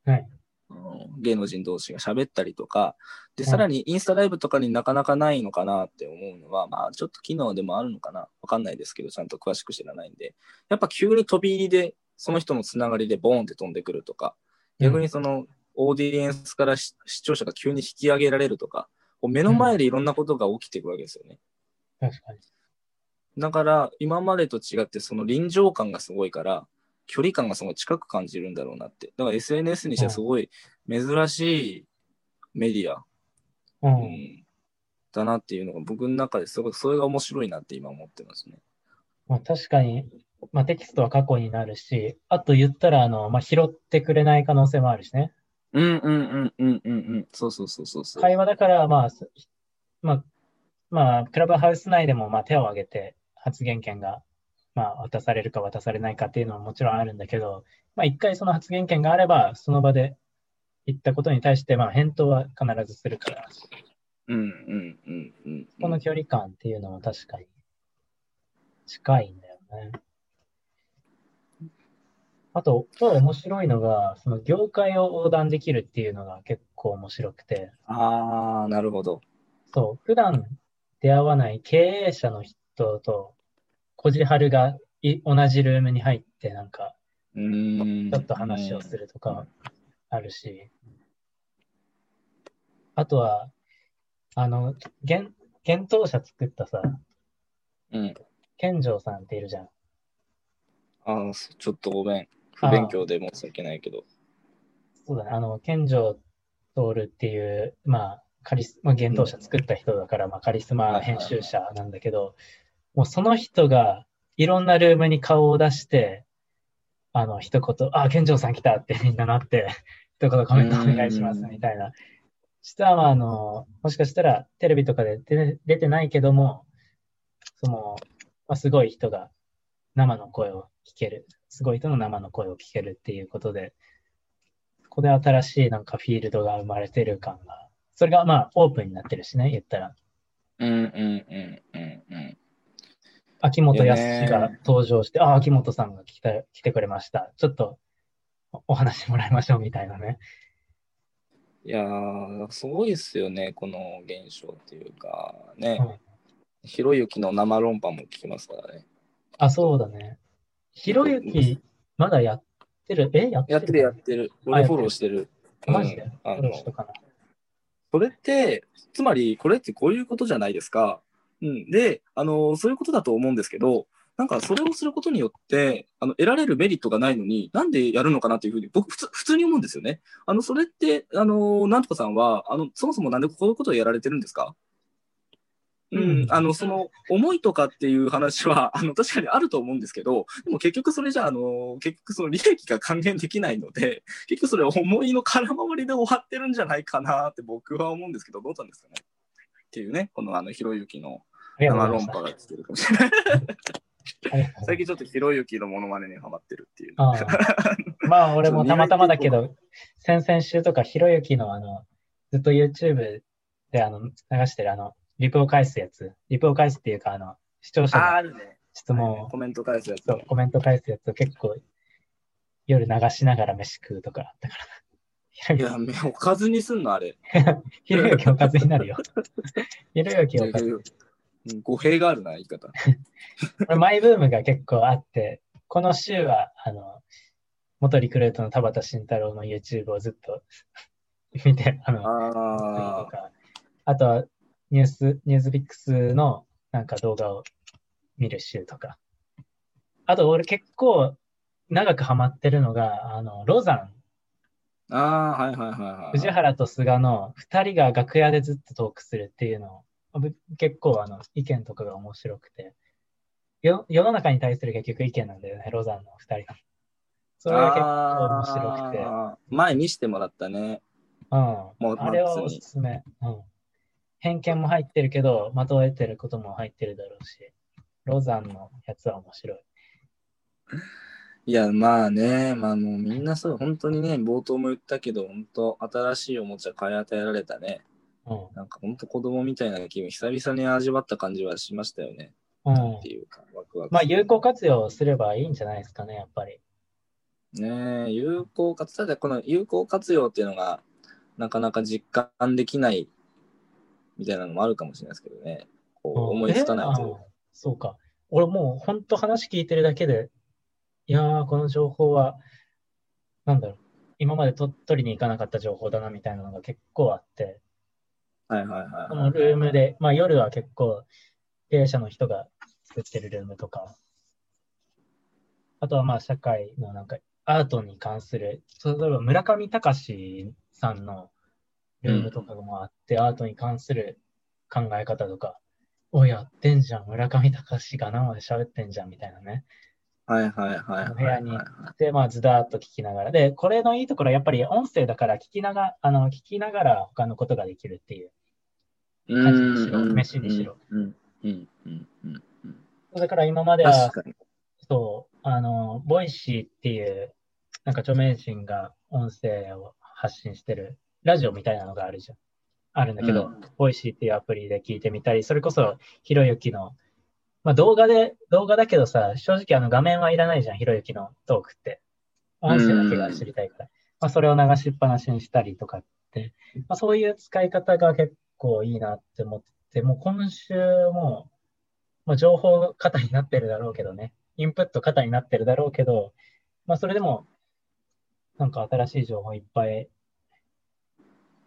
はい。うん芸能人同士が喋ったりとか、で、うんさらにインスタライブとかになかなかないのかなって思うのは、まあちょっと機能でもあるのかなわかんないですけど、ちゃんと詳しく知らないんで、やっぱ急に飛び入りで、その人のつながりでボーンって飛んでくるとか、逆にそのオーディエンスからし視聴者が急に引き上げられるとか、こう目の前でいろんなことが起きていくわけですよね。確かに。だから、今までと違って、その臨場感がすごいから、距離感がすごい近く感じるんだろうなって。だから SNS にしてはすごい珍しいメディア、う。うんんだなっていうのが僕の中ですごい、それが面白いなって今思ってますね。まあ、確かに、まあ、テキストは過去になるし、あと言ったら、あの、まあ、拾ってくれない可能性もあるしね。うんうんうんうんうんうん。そうそうそうそうそう。会話だから、まあ、すまあ、まあ、クラブハウス内でも、まあ、手を挙げて発言権が、まあ、渡されるか渡されないかっていうのはもちろんあるんだけど、まあ、一回その発言権があれば、その場で言ったことに対して、まあ、返答は必ずするから、うんうんうんうん。この距離感っていうのは確かに近いんだよね。あと、と面白いのが、その業界を横断できるっていうのが結構面白くて、ああ、なるほど。そう、普段出会わない経営者の人と、こじはるがい同じルームに入って、なんか、うーん。ちょっと話をするとかあるし、あとは、あの、幻幻冬舎作ったさ、うん。健丈さんっているじゃん。ああ、そちょっとごめん。不勉強で申し訳ないけど。そうだね、あの、健丈徹っていう、まあ、カリス、まあ、幻冬舎作った人だから、まあ、カリスマ編集者なんだけど、もうその人がいろんなルームに顔を出して、あの、一言、あ、健丈さん来たってみんななって、*laughs* 一言コメントお願いしますみたいな。実は、まあ、あの、もしかしたらテレビとかで出て出てないけども、その、まあ、すごい人が生の声を聞ける。すごい人の生の声を聞けるっていうことで、ここで新しいなんかフィールドが生まれてる感が、それがまあオープンになってるしね、言ったら。うんうんうんうんうん。秋元康ねが登場して、ああ、秋元さんが来た来てくれました。ちょっとおお話もらいましょうみたいなね。いやー、すごいっすよね、この現象っていうか、ね。ひろゆきの生論破も聞きますからね。あ、そうだね。ひろゆき、まだやってる？えやってる？やってるやってる。俺フォローしてる。マジで？うんあのフォローしとかな。それって、つまり、これってこういうことじゃないですか。うん、で、あの、そういうことだと思うんですけど、なんかそれをすることによって、あの、得られるメリットがないのに、なんでやるのかなっていうふうに、僕、普通、普通に思うんですよね。あの、それって、あの、なんとかさんは、あの、そもそもなんでこういうことをやられてるんですか？うん、うん。あの、その、思いとかっていう話は、*laughs* あの、確かにあると思うんですけど、でも結局それじゃ、あの、結局その利益が還元できないので、*laughs* 結局それ思いの空回りで終わってるんじゃないかなって僕は思うんですけど、どうなんですかね？っていうね、このあの、ひろゆきの生論破が来てるかもしれない。最近ちょっとひろゆきのモノマネにハマってるっていう。ああまあ、俺もたまたまだけど、先々週とか、ひろゆきのあの、ずっと YouTube であの流してるあの、リプを返すやつ、リプを返すっていうか、あの、視聴者の。質問をコメント返すやつ。コメント返すやつを結構夜流しながら飯食うとかあったから。いや、目おかずにすんの、あれ。*laughs* ひろゆきおかずになるよ。*laughs* ひろゆきおかず。うん語弊があるな、言い方。*laughs* マイブームが結構あって、この週は、あの、元リクルートの田畑慎太郎の YouTube をずっと見て、あの、ああとはニュース、ニュースビックスのなんか動画を見る週とか。あと俺結構長くハマってるのが、あの、ロザン、あ、ああ、はいはいはいはい。藤原と菅の二人が楽屋でずっとトークするっていうの結構あの、意見とかが面白くて、よ世の中に対する結局意見なんだよね、ロザンの二人の。それが結構面白くて、前見してもらったね。うん。もうあれはおすすめ。うん。偏見も入ってるけど、的を得てることも入ってるだろうし、ロザンのやつは面白い。いや、まあね、まあもうみんなそう、本当にね、冒頭も言ったけど、本当新しいおもちゃ買い与えられたね。うん。なんか本当子供みたいな気分、久々に味わった感じはしましたよね。うんって。いうか、ワクワク。まあ、有効活用すればいいんじゃないですかね、やっぱり。ねえ有効活、ただこの有効活用っていうのが、なかなか実感できないみたいなのもあるかもしれないですけどね。こう思いつかないというか。そうか。俺もう本当話聞いてるだけで、いやー、この情報は、なんだろう、今までと取りに行かなかった情報だなみたいなのが結構あって、はいはいはいこのはい。ルームで、まあ夜は結構経営者の人が作ってるルームとか、あとはまあ社会のなんかアートに関する、例えば村上隆さんのルームとかもあって、アートに関する考え方とか、おやってんじゃん、村上隆が生で喋ってんじゃんみたいなね。はいはいはいはい部屋にはいで、まあ、ずだーっと聞きながら。で、これのいいところはやっぱり音声だから聞きながあの聞きながら他のことができるっていう。う家事にしろ飯にしろ。うんうんうんうんうんうん。だから今までは。そう、あの、 Voicy っていう、なんか著名人が音声を発信してるラジオみたいなのがあるじゃん。あるんだけど、うん Voicy っていうアプリで聞いてみたり、それこそひろゆきの、まあ動画で、動画だけどさ、正直あの画面はいらないじゃん、ひろゆきのトークって。音声だけが知りたいから。まあそれを流しっぱなしにしたりとかって、まあそういう使い方が結構いいなって思ってて、もう今週も、まあ情報型になってるだろうけどね。インプット型になってるだろうけど、まあそれでも、なんか新しい情報いっぱい、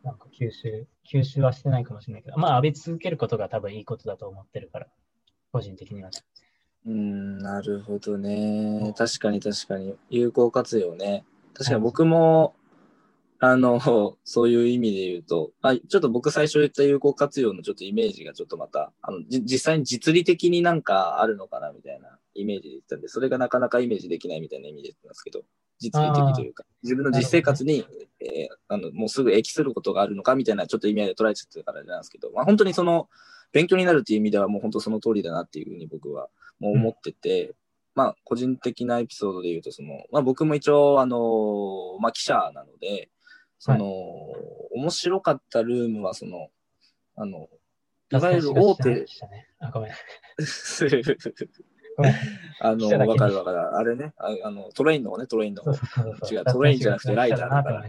なんか吸収、吸収はしてないかもしれないけど、まあ浴び続けることが多分いいことだと思ってるから、個人的にはね。うん、なるほどね。確かに確かに。有効活用ね。確かに僕も、あの、そういう意味で言うと、あ、ちょっと僕最初言った有効活用のちょっとイメージがちょっとまた、あの、じ実際に実利的になんかあるのかなみたいなイメージで言ってたんで、それがなかなかイメージできないみたいな意味で言ってますけど、実利的というか、自分の実生活に、えーあの、もうすぐ益することがあるのかみたいなちょっと意味合いで捉えちゃってるからなんですけど、まあ本当にその、勉強になるっていう意味ではもう本当その通りだなっていうふうに僕はもう思ってて、まあ個人的なエピソードで言うと、その、まあ僕も一応あの、まあ記者なので、その、面白かったルームはその、あの、いわゆる大手、ね。あ、ごめん。*laughs* *laughs* *laughs* あの、わかるわかる。あれね、ああの、トレインの方ね、トレインの方。違うトレインじゃなくてライダーだから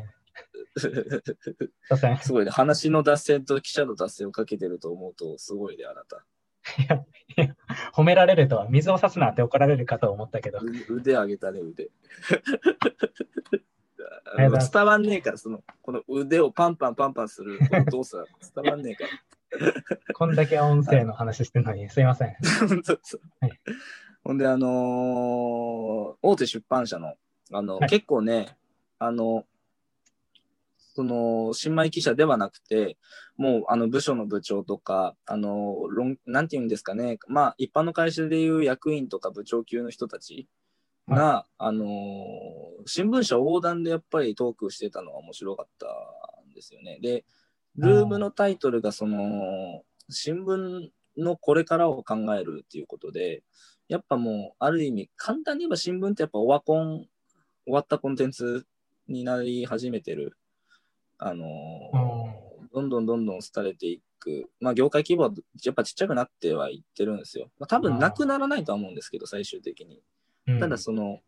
*laughs* すごいね、話の脱線と記者の脱線をかけてると思うと、すごいね、あなた。褒められるとは水を差すなって怒られるかと思ったけど。う腕上げたね、腕。伝わんねえから、その、この腕をパンパンパンパンする動作、伝わんねえから。*laughs* こんだけ音声の話してるのに、すいません。はいほんで、あのー大手出版社の、あの、はい結構ね、あの、その、新米記者ではなくて、もう、あの、部署の部長とか、あの、論なんて言うんですかね、まあ、一般の会社でいう役員とか部長級の人たちが、あのー新聞社横断でやっぱりトークしてたのが面白かったんですよね。で、ルームのタイトルがその、新聞のこれからを考えるっていうことで、やっぱもう、ある意味、簡単に言えば新聞ってやっぱオワコン、終わったコンテンツになり始めてる。あのーどんどんどんどん廃れていく。まあ、業界規模はやっぱちっちゃくなってはいってるんですよ。まあ、多分なくならないとは思うんですけど、最終的に。うんただその、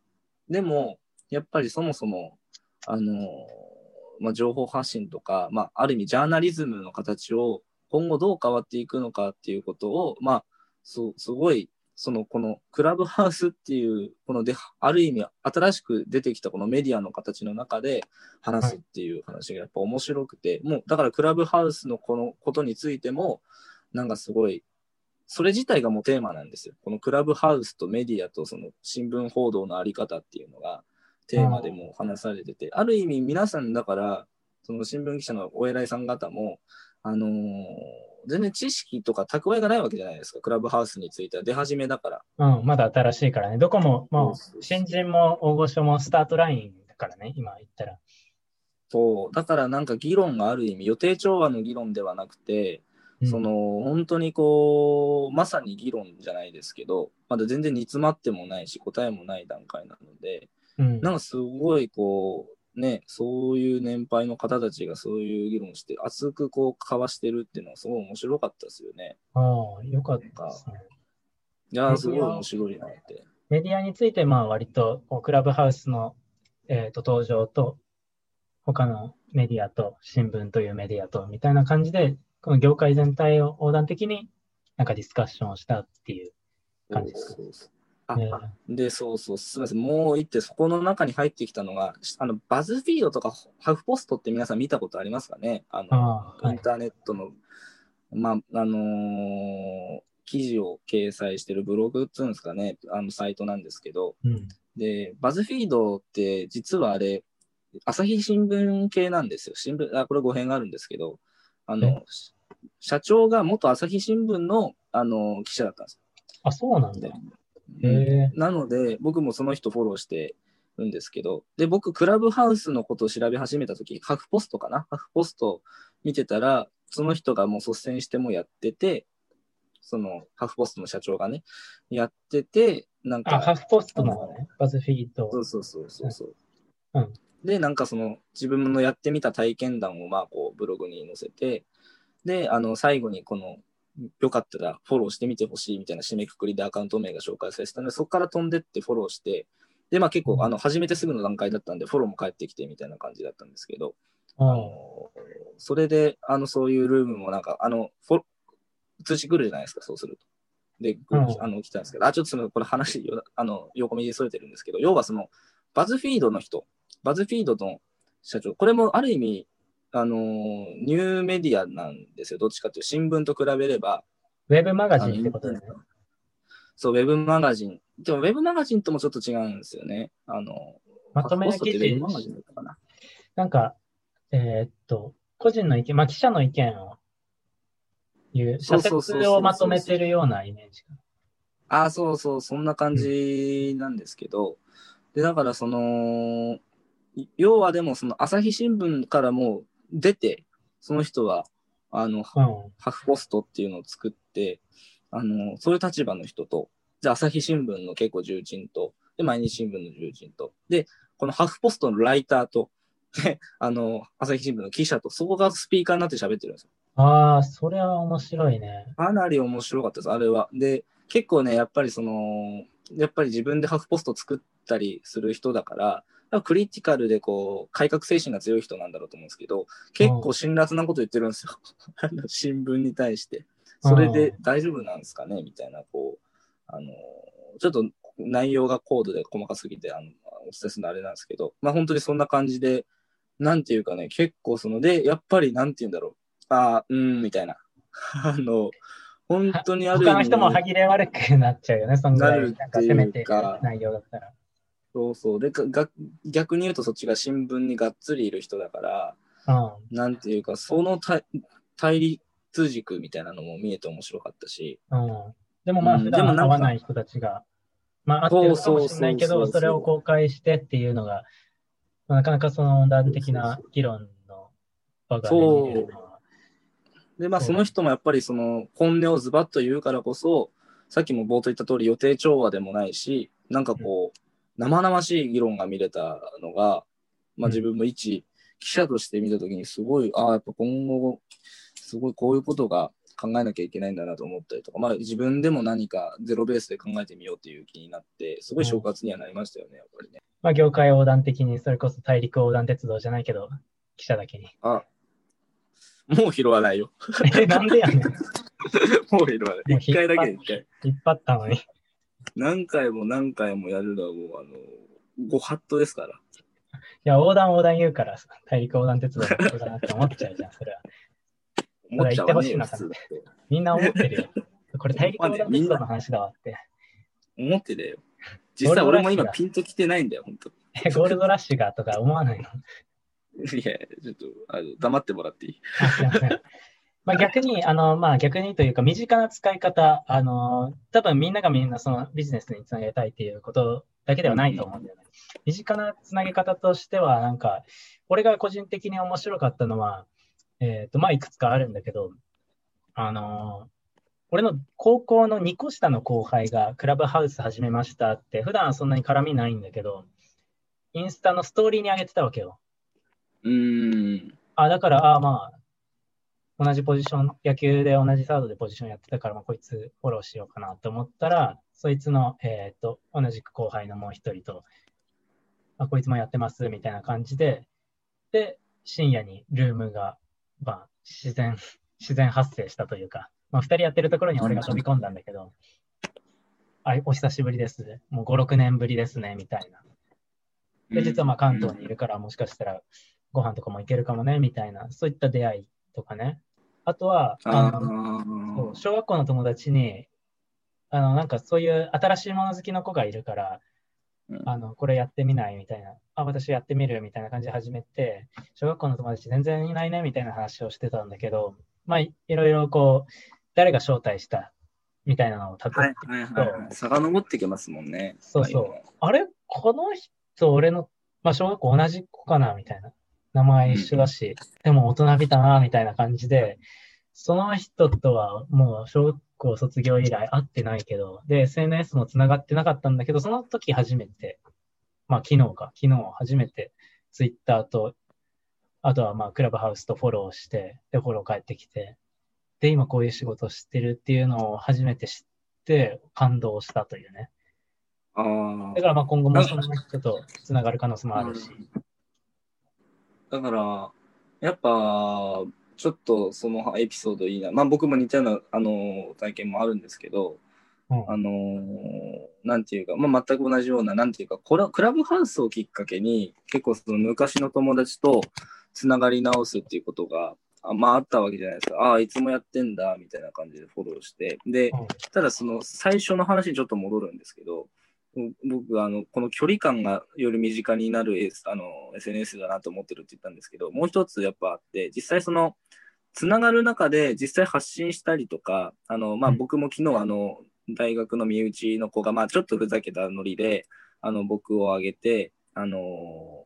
でも、やっぱりそもそも、あのーまあ、情報発信とか、まあ、ある意味ジャーナリズムの形を今後どう変わっていくのかっていうことを、まあ、そうすごい、その、このクラブハウスっていう、こので、ある意味新しく出てきたこのメディアの形の中で話すっていう話がやっぱ面白くて、もう、だからクラブハウスのこのことについても、なんかすごい、それ自体がもうテーマなんですよ。このクラブハウスとメディアとその新聞報道のあり方っていうのがテーマでも話されてて、ある意味皆さんだから、その新聞記者のお偉いさん方も、あのー全然知識とか蓄えがないわけじゃないですか。クラブハウスについては出始めだから。うん、まだ新しいからね。どこも、もう、新人も大御所もスタートラインだからね、今言ったら。そう。だからなんか議論がある意味、予定調和の議論ではなくて、うんその本当にこう、まさに議論じゃないですけど、まだ全然煮詰まってもないし、答えもない段階なので、うんなんかすごいこう、ね、そういう年配の方たちがそういう議論をして、熱くこう交わしてるっていうのはすごい面白かったですよね。ああ、よかったですね。いやー、すごい面白いなって。メディアについて、まあ、割と、こうクラブハウスの、えー、と登場と、他のメディアと、新聞というメディアと、みたいな感じで、この業界全体を横断的になんかディスカッションをしたっていう感じですか？そうそうあで、そうそう、すみません。もう一点、そこの中に入ってきたのが、あの、バズフィードとかハフポストって皆さん見たことありますかね？あの、はい。インターネットの、まあ、あのー記事を掲載してるブログっていうんですかね、あのサイトなんですけど、うん。で、バズフィードって実はあれ、朝日新聞系なんですよ。新聞、あ、これ語弊があるんですけど、あの、社長が元朝日新聞の、あの、記者だったんですあ、そうなんだ。なので、僕もその人フォローしてるんですけど、で、僕、クラブハウスのことを調べ始めたとき、ハフポストかな？ハフポスト見てたら、その人がもう率先してもやってて、そのハフポストの社長がね、やってて、なんあ、ハか、フポストなのね。バズフィード。そうそうそうそうそう。うんで、なんかその自分のやってみた体験談をまあこうブログに載せて、で、あの最後にこの、よかったらフォローしてみてほしいみたいな締めくくりでアカウント名が紹介されてたので、そこから飛んでってフォローして、で、まあ結構、あの、始めてすぐの段階だったんで、フォローも返ってきてみたいな感じだったんですけど、あうん。のそれで、あの、そういうルームもなんか、あの、フォ通知来るじゃないですか、そうすると。で、うんあの、来たんですけど、あ、ちょっとその、これ話、よあの、横目でそれてるんですけど、要はその、バズフィードの人、バズフィードの社長、これもある意味、あの、ニューメディアなんですよ、どっちかというと、新聞と比べれば、ウェブマガジンってことですね。そう、ウェブマガジン。でも、ウェブマガジンともちょっと違うんですよね。あの、まとめの記事な。なんか、えーっと、個人の意見、まあ、記者の意見を言う、社説をまとめてるようなイメージかああ、そうそう、そんな感じなんですけど、で、だからその、い要はでもその朝日新聞からもう出て、その人は、あの。ハフポストっていうのを作って、あの、そういう立場の人と、じゃあ朝日新聞の結構重鎮と、で、毎日新聞の重鎮と、で、このハフポストのライターと、で、あの、朝日新聞の記者と、そこがスピーカーになって喋ってるんですよ。ああ、それは面白いね。かなり面白かったです、あれは。で、結構ね、やっぱりその、やっぱり自分でハフポスト作ったりする人だから、クリティカルでこう、改革精神が強い人なんだろうと思うんですけど、結構辛辣なこと言ってるんですよ。*laughs* 新聞に対して。それで大丈夫なんですかねみたいな、こう、あの、ちょっと内容が高度で細かすぎて、あの、お伝えするのあれなんですけど、まあ本当にそんな感じで、なんていうかね、結構その、で、やっぱりなんて言うんだろう。ああ、うーん、みたいな。*laughs* あの、本当にある他の人も歯切れ悪くなっちゃうよね、そんぐらい。ななんか攻めてる内容だったら。そうそう。で、がが逆に言うとそっちが新聞にがっつりいる人だから、うん。なんていうか、その対対立軸みたいなのも見えて面白かったし、うん。でもまあ、うん普段でもなんか会わない人たちが、まあ、会ってるかもしれないけど、それを公開してっていうのが、まあなかなかその温暖的な議論の場がそう見れるのは。で、まあ、その人もやっぱりその本音をズバッと言うからこそ、さっきも冒頭言った通り予定調和でもないし、なんかこう、生々しい議論が見れたのが、まあ、うん自分も一記者として見たときにすごい、ああ、やっぱ今後、すごいこういうことが考えなきゃいけないんだなと思ったりとか、まあ、自分でも何かゼロベースで考えてみようっていう気になって、すごい昇活にはなりましたよね、やっぱりね。まあ、業界横断的に、それこそ大陸横断鉄道じゃないけど、記者だけに。あ、もう拾わないよ。*laughs* え、なんでやねん。*laughs* もう拾わない。一回だけで一回。引っ張ったのに。何回も何回もやるのはもう、あの、ご法度ですから。いや、横断横断言うから、大陸横断鉄道のことだなって思っちゃうじゃん、*laughs* それは。思っちゃわねしいな。みんな思ってるよ。これ大陸横断鉄道の話だわって。思ってたよ。実際俺も今ピンときてないんだよ、本当え、ゴールドラッシュがとか思わないの？*laughs* いや、ちょっとあの黙ってもらっていい？まあ逆に、あの、まあ逆にというか、身近な使い方、あの、多分みんながみんなそのビジネスにつなげたいっていうことだけではないと思うんだよね。身近なつなげ方としては、なんか、俺が個人的に面白かったのは、えっ、と、まあいくつかあるんだけど、あの、俺の高校の2個下の後輩がクラブハウス始めましたって、普段はそんなに絡みないんだけど、インスタのストーリーに上げてたわけよ。うーん。あ、だから、あまあ、同じポジション、野球で同じサードでポジションやってたから、まあ、こいつフォローしようかなと思ったら、そいつの、えっ、と、同じく後輩のもう一人と、あ、こいつもやってます、みたいな感じで、で、深夜にルームが、まあ、自然、*laughs* 自然発生したというか、まあ、二人やってるところに俺が飛び込んだんだけど、あ、お久しぶりです。もう5、6年ぶりですね、みたいな。で、実はまあ関東にいるから、もしかしたらご飯とかも行けるかもね、みたいな、そういった出会いとかね。あとは、ああの小学校の友達に、あの、なんかそういう新しいもの好きの子がいるから、うんあの、これやってみないみたいな、あ、私やってみるみたいな感じで始めて、小学校の友達全然いないねみたいな話をしてたんだけど、まあ、いいろいろこう、誰が招待したみたいなのをたどってはいはいはいはい。遡ってきますもんね。そうそうあれこの人、俺の、まあ、小学校同じ子かなみたいな。名前一緒だし、でも大人びたなみたいな感じで、その人とはもう小学校卒業以来会ってないけど、で、SNS も繋がってなかったんだけど、その時初めて、まあ昨日か、昨日初めて Twitter と、あとはまあクラブハウスとフォローして、で、フォロー返ってきて、で、今こういう仕事をしてるっていうのを初めて知って感動したというね。ああだからまあ今後もその人とつながる可能性もあるし。だから、やっぱ、ちょっとそのエピソードいいな。まあ僕も似たようなあの体験もあるんですけど、うんあのーなんていうか、まあ、全く同じような、なんていうか、コラクラブハウスをきっかけに、結構その昔の友達とつながり直すっていうことが、あまああったわけじゃないですか。ああ、いつもやってんだ、みたいな感じでフォローして。で、うんただその最初の話にちょっと戻るんですけど、僕あの、この距離感がより身近になる S あの SNS だなと思ってるって言ったんですけど、もう一つやっぱあって、実際その、つながる中で実際発信したりとか、あの、まあ、うん僕も昨日あの、大学の身内の子が、まあ、ちょっとふざけたノリで、あの、僕を挙げて、あの、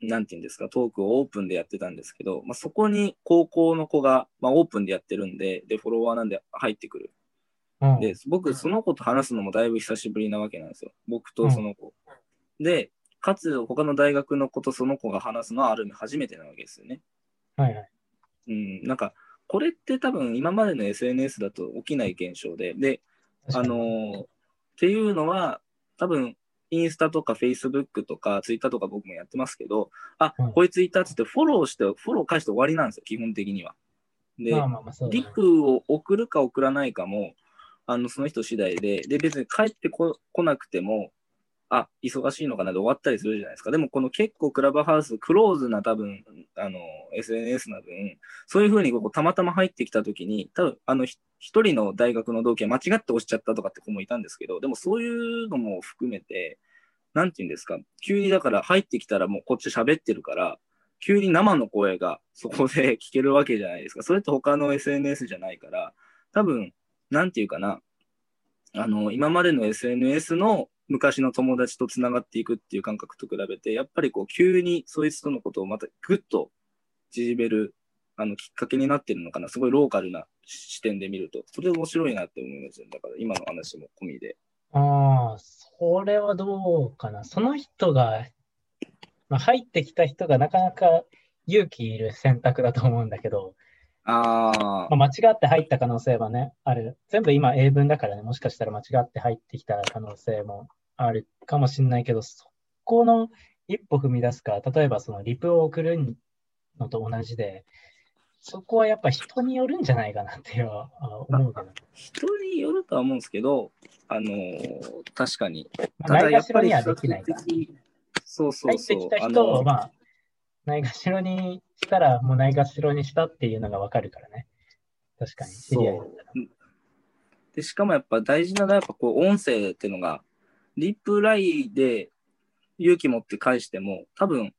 なんていうんですか、トークをオープンでやってたんですけど、まあ、そこに高校の子が、まあ、オープンでやってるんで、で、フォロワーなんで入ってくる。うんで、僕、その子と話すのもだいぶ久しぶりなわけなんですよ。僕とその子。で、かつ、他の大学の子とその子が話すのはある意味初めてなわけですよね。はいはい。うん、なんか、これって多分今までの SNS だと起きない現象で、で、あのーっていうのは、多分、インスタとかフェイスブックとかツイッターとか僕もやってますけど、あ、うんこいついたっつってフォローして、フォロー返して終わりなんですよ、基本的には。で、まあまあまあそうだリね。プを送るか送らないかも、あの、その人次第で、で、別に帰ってこ来なくても、あ、忙しいのかなで終わったりするじゃないですか。でも、この結構クラブハウス、クローズな多分、あの、SNS な分、そういうふうにこうたまたま入ってきたときに、多分、あの、一人の大学の同期は間違って押しちゃったとかって子もいたんですけど、でもそういうのも含めて、なんて言うんですか、急にだから入ってきたらもうこっち喋ってるから、急に生の声がそこで聞けるわけじゃないですか。それって他の SNS じゃないから、多分、なんていうかな、あの、今までの SNS の昔の友達と繋がっていくっていう感覚と比べて、やっぱりこう、急にそいつとのことをまたぐっと縮める、あの、きっかけになってるのかな。すごいローカルな視点で見ると。それ面白いなって思いますよ。だから今の話も込みで。ああ、それはどうかな。その人が、まあ、入ってきた人がなかなか勇気いる選択だと思うんだけど、ああ、まあ、間違って入った可能性はね、ある。全部今英文だからね、もしかしたら間違って入ってきた可能性もあるかもしれないけど、そこの一歩踏み出すか、例えばそのリプを送るのと同じで、そこはやっぱ人によるんじゃないかなっていうのはあ思うけど。人によるとは思うんですけど、あのー確かに。まあないがしろにはできないから。そうそうそう。入ってきたあ人まあ、ないがしろにしたら、もうないがしろにしたっていうのがわかるからね。確かに、知り合いだったら。で、しかもやっぱ大事なのは、やっぱこう、音声っていうのが、リプライで勇気持って返しても、多分、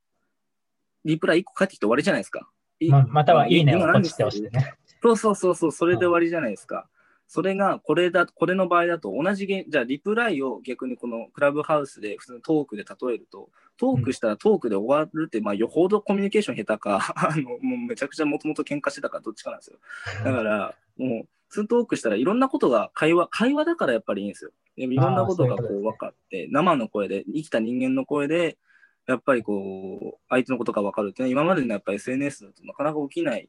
リプライ1個返ってきて終わりじゃないですか。いままたは、いいねを今ポチって押してね。そうそうそうそう、それで終わりじゃないですか。それが、これだ、これの場合だと同じゲじゃあリプライを逆にこのクラブハウスで普通のトークで例えると、トークしたらトークで終わるって、まあ、よほどコミュニケーション下手か、*laughs* あの、もうめちゃくちゃもともと喧嘩してたからどっちかなんですよ。だから、もう、普通トークしたらいろんなことが会話、会話だからやっぱりいいんですよ。でもいろんなことがこう分かって、生の声で、生きた人間の声で、やっぱりこう、相手のことが分かるっていうのは、今までのやっぱり SNS だとなかなか起きない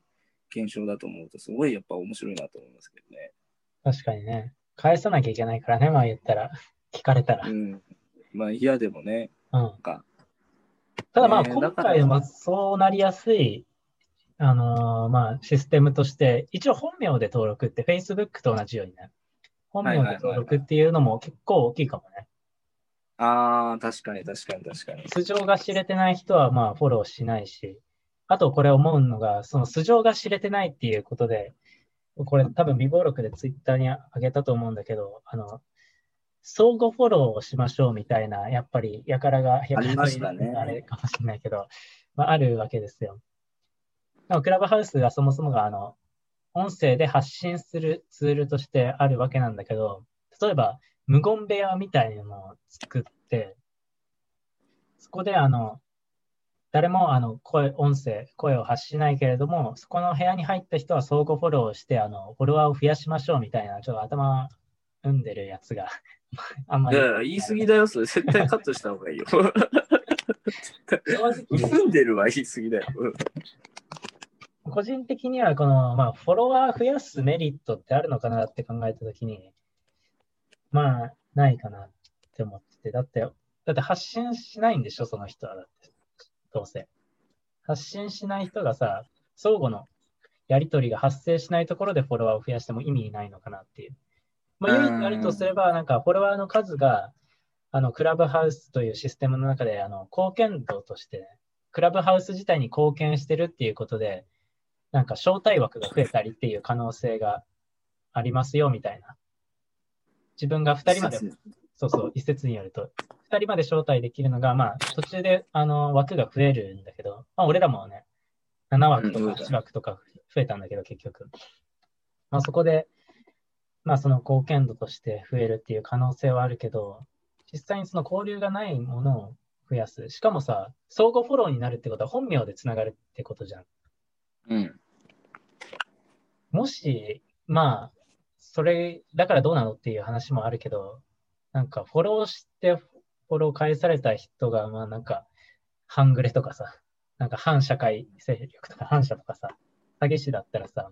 現象だと思うと、すごいやっぱ面白いなと思いますけどね。確かにね。返さなきゃいけないからね、まあ言ったら。聞かれたら。うん。まあ嫌でもね、うん。か、ただまあ、今回はそうなりやすい、あのーまあ、システムとして、一応本名で登録って Facebook と同じようにね、本名で登録っていうのも結構大きいかもね。ああ、確かに確かに確かに。素性が知れてない人はまあフォローしないし、あとこれ思うのが、その素性が知れてないっていうことで、これ多分微暴録でツイッターにあげたと思うんだけど、あの、相互フォローをしましょうみたいな、やっぱり、やからが、やありましたねあれかもしれないけど、まあ、あるわけですよ。でもクラブハウスがそもそもが、あの、音声で発信するツールとしてあるわけなんだけど、例えば、無言部屋みたいなのを作って、そこで、あの、誰も、あの、声、音声、声を発しないけれども、そこの部屋に入った人は相互フォローをして、あの、フォロワーを増やしましょうみたいな、ちょっと頭、うんでるやつが、あんまり。言い過ぎだよ、それ。絶対カットした方がいいよ。正直住んでるは言い過ぎだよ。うん個人的には、この、まあ、フォロワー増やすメリットってあるのかなって考えたときに、まあ、ないかなって思ってて、だって、だって発信しないんでしょ、その人は。だって、どうせ。発信しない人がさ、相互のやりとりが発生しないところでフォロワーを増やしても意味ないのかなっていう。まあ、うん唯一あるとすれば、なんか、フォロワーの数が、あの、クラブハウスというシステムの中で、あの、貢献度として、クラブハウス自体に貢献してるっていうことで、なんか招待枠が増えたりっていう可能性がありますよみたいな。自分が2人まで、そうそう、一説によると、2人まで招待できるのが、まあ、途中であの枠が増えるんだけど、まあ、俺らもね、7枠とかうん8枠とか増えたんだけど、結局。まあ、そこで、まあ、その貢献度として増えるっていう可能性はあるけど、実際にその交流がないものを増やす。しかもさ、相互フォローになるってことは本名でつながるってことじゃん。うん。もし、まあ、それ、だからどうなのっていう話もあるけど、なんかフォローして、フォロー返された人が、まあなんか、半グレとかさ、なんか反社会勢力とか反社とかさ、詐欺師だったらさ、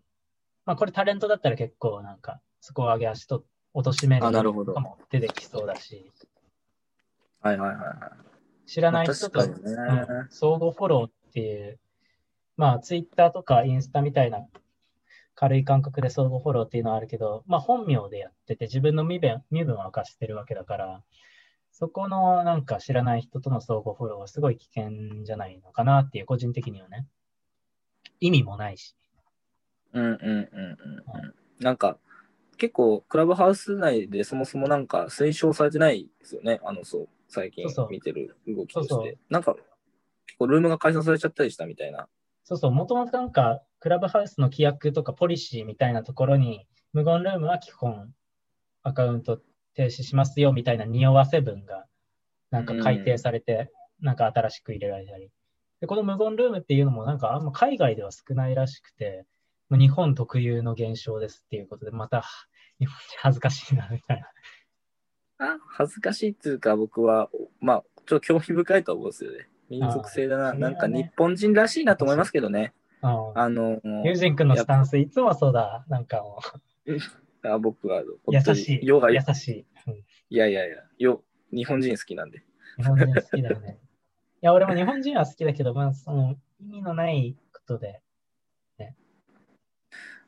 まあこれタレントだったら結構なんか、そこを上げ足と貶としめるあなるほど。とかも出てきそうだし、はいはいはいはい。知らない人と、ね。うん相互フォローっていう、まあ、ツイッターとかインスタみたいな軽い感覚で相互フォローっていうのはあるけど、まあ、本名でやってて自分の身分身分を明かしてるわけだから、そこのなんか知らない人との相互フォローはすごい危険じゃないのかなっていう、個人的にはね。意味もないし。うんうんうんうんうん。なんか、結構、クラブハウス内でそもそもなんか推奨されてないですよね。あの、そう、最近見てる動きとして。そうそうなんか、結構ルームが解散されちゃったりしたみたいな。そうそう、もともとなんか、クラブハウスの規約とかポリシーみたいなところに、無言ルームは基本アカウント停止しますよみたいな匂わせ文が、なんか改定されて、なんか新しく入れられたり。で、この無言ルームっていうのもなんかあんま海外では少ないらしくて、日本特有の現象ですっていうことで、また、日本人恥ずかしいな、みたいな。あ恥ずかしいっていうか、僕は、まあ、ちょっと興味深いと思うんですよね。民族性だな。あーなんか日本人らしいなと思いますけどね。うんあの、ユージン君のスタンス、いつもそうだ。なんかも *laughs* あ僕は優しい。優しい。うんやいやいや、よ日本人好きなんで。日本人好きだよね。いや、俺も日本人は好きだけど、まあ、その、意味のないことで、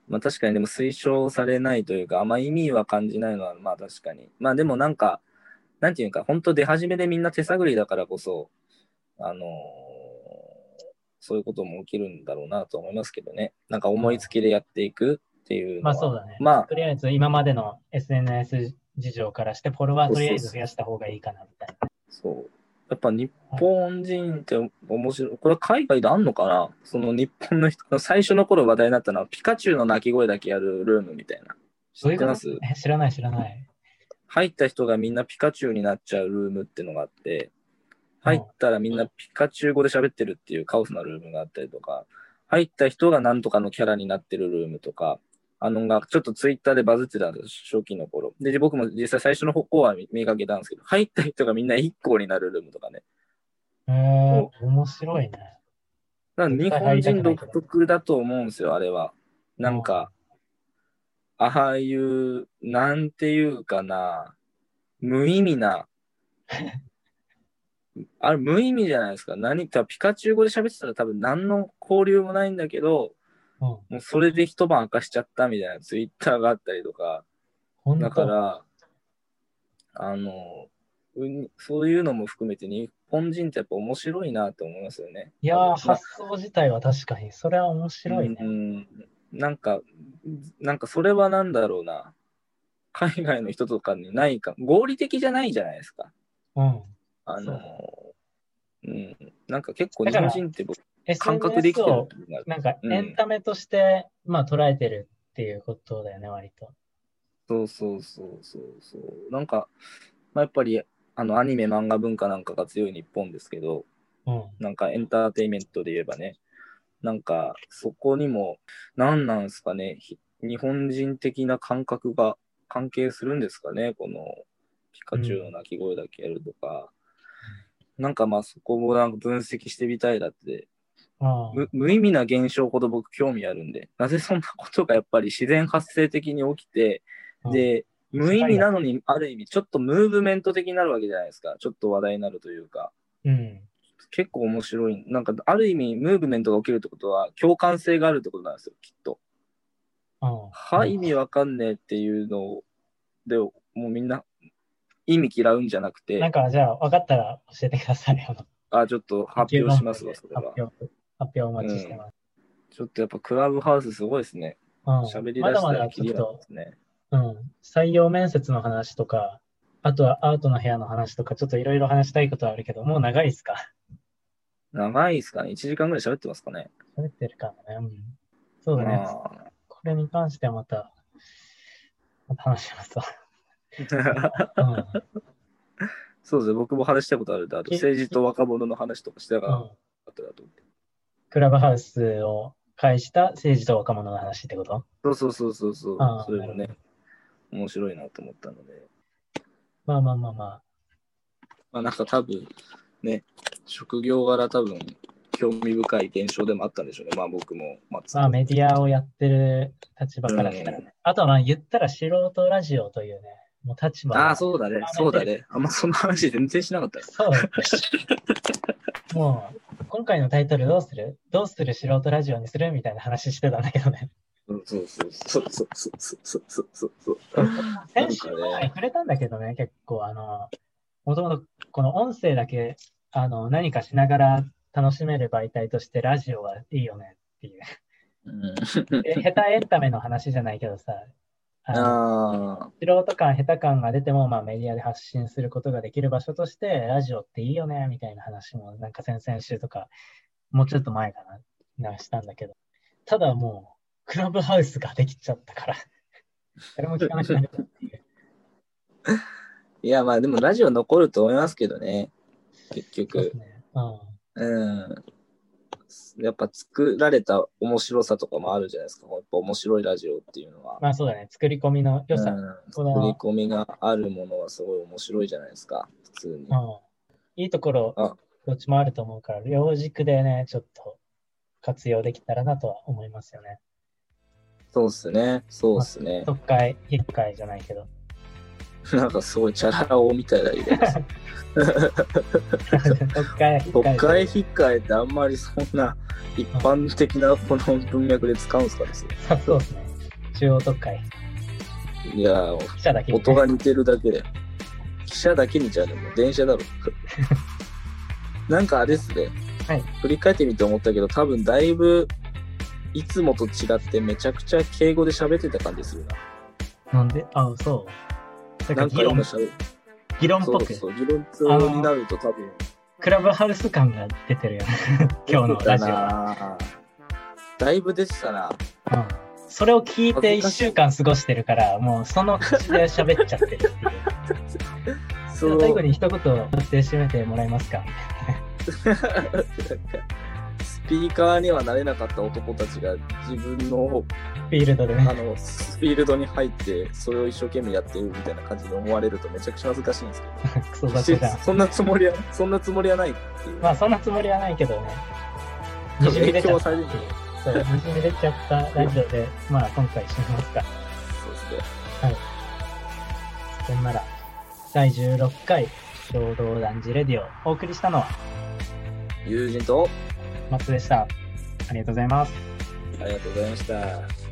まあ確かにでも推奨されないというか、あんま意味は感じないのはまあ確かに。まあでもなんか、なんていうか、本当出始めでみんな手探りだからこそ、あのーそういうことも起きるんだろうなと思いますけどね。なんか思いつきでやっていくっていう。まあそうだね。まあとりあえず今までの SNS 事情からして、フォロワーとりあえず増やした方がいいかな、みたいな。そう。やっぱ日本人って面白い。これは海外であんのかな？その日本の人、最初の頃話題になったのはピカチュウの鳴き声だけやるルームみたいな。知ってます？知らない、知らない。入った人がみんなピカチュウになっちゃうルームっていうのがあって、入ったらみんなピカチュウ語で喋ってるっていうカオスなルームがあったりとか、入った人がなんとかのキャラになってるルームとか、あのがちょっとツイッターでバズってたんです、初期の頃。で、僕も実際最初の方は見見かけたんですけど、入った人がみんな一個になるルームとかね。えー、面白いね。だ日本人独特だと思うんですよ、あれは。なんか、ああいう、なんていうかな、無意味な、あれ無意味じゃないですか。何かピカチュウ語で喋ってたら多分何の交流もないんだけど、うん。もうそれで一晩明かしちゃったみたいなツイッターがあったりとか、だから、あの、うんそういうのも含めて日本人ってやっぱ面白いなと思いますよね。いやー、まあ発想自体は確かに、それは面白いね。うん、なんか、なんかそれはなんだろうな。海外の人とかにないか、合理的じゃないじゃないですか。うん。あその、うん、なんか結構日本人って僕感覚できてるなんかうんエンタメとして、まあ捉えてるっていうことだよね、割と。そうそうそうそうそう。なんか、まあ、やっぱりあのアニメ漫画文化なんかが強い日本ですけど、うん。なんかエンターテインメントで言えばね、なんかそこにも何なんですかね、ひ日本人的な感覚が関係するんですかね、このピカチュウの鳴き声だけやるとか。なんかまあそこもなんか分析してみたいだって、無無意味な現象ほど僕興味あるんで、なぜそんなことがやっぱり自然発生的に起きて、で、無意味なのにある意味ちょっとムーブメント的になるわけじゃないですか。ちょっと話題になるというか。うん。結構面白い。なんか、ある意味、ムーブメントが起きるってことは、共感性があるってことなんですよ、きっと。うん。は、意味わかんねえっていうので、もうみんな、意味嫌うんじゃなくなんて、かじゃあ分かったら教えてくださいよ。あ、ちょっと発表しますわ、それは発。表、発表お待ちしてます。ちょっとやっぱクラブハウスすごいですね。うん。喋りまだまだ出したらキちょっとリがないで、すね。うん。採用面接の話とか、あとはアートの部屋の話とか、ちょっといろいろ話したいことはあるけど、もう長いですか？長いですかね ?1 時間ぐらい喋ってますかね喋ってるかもね。うん。そうだね。まあこれに関してはまた、また話しますわ。うん。そうですね、僕も話したことあるんで、あと政治と若者の話とかしたなと思って。クラブハウスを介した政治と若者の話ってこと？そうそうそうそうそうああ、それもね面白いなと思ったので。まあまあまあまあ。まあなんか多分ね、職業柄多分興味深い現象でもあったんでしょうね。まあ僕も、松まあメディアをやってる立場からしたらね。あとはまあ言ったら素人ラジオというね、もう立場がああ、そうだね、そうだね。あんまそんな話全然しなかったです。そう。*laughs* もう、今回のタイトルどうする？どうする素人ラジオにする？みたいな話してたんだけどね。うんそうそうそうそうそうそうそうそうそう。先週前触れたんだけどね、結構あの、もともとこの音声だけ、あの、何かしながら楽しめる媒体としてラジオはいいよねっていう。うんえ下手エンタメの話じゃないけどさ、素人感、下手感が出ても、まあ、メディアで発信することができる場所として、ラジオっていいよね、みたいな話も、なんか先々週とか、もうちょっと前かな、なしたんだけど、ただもう、クラブハウスができちゃったから、*laughs* 誰も聞かなくなるっていう。*laughs* いやまあでもラジオ残ると思いますけどね。結局そう。ね。うん。うん。やっぱ作られた面白さとかもあるじゃないですか。やっぱ面白いラジオっていうのは。まあそうだね、作り込みの良さ。うん。うん、作り込みがあるものはすごい面白いじゃないですか。普通に。いいところあ、どっちもあると思うから、両軸でね、ちょっと活用できたらなとは思いますよね。そうっすね。そうっすね。特会、引っかいじゃないけど。*laughs* なんかすごいチャラ男みたいな色です。国会引っかえってあんまりそんな一般的なこの文脈で使うんですそうそうですね。中央特会。いや音が似てるだけで。記者だけにじゃねもう電車だろ。なんかあれっすね。はい振り返ってみて思ったけど、多分だいぶいつもと違ってめちゃくちゃ敬語で喋ってた感じするな。なんであ、そう。ななんんか議論っぽく、そう議論通になると多分。クラブハウス感が出てるよね。*laughs* 今日のラジオは。は。だいぶ出てたな。うん。それを聞いて1週間過ごしてるから、もうその口で喋っちゃってるっていう。*laughs* そう。最後に一言言って締めてもらえますか？*laughs* スピーカーにはなれなかった男たちが自分のフィールドでね。あのフィールドに入ってそれを一生懸命やってるみたいな感じで思われるとめちゃくちゃ恥ずかしいんですけど *laughs* *laughs* そんなつもりはそんなつもりはないっていう、まあそんなつもりはないけどね。にじみ出ちゃったちゃったラジオで、まあ今回締めますか。そうですねそんなら、第16回、衝動男児レディオ。お送りしたのは友人と、松でした。ありがとうございます。ありがとうございました。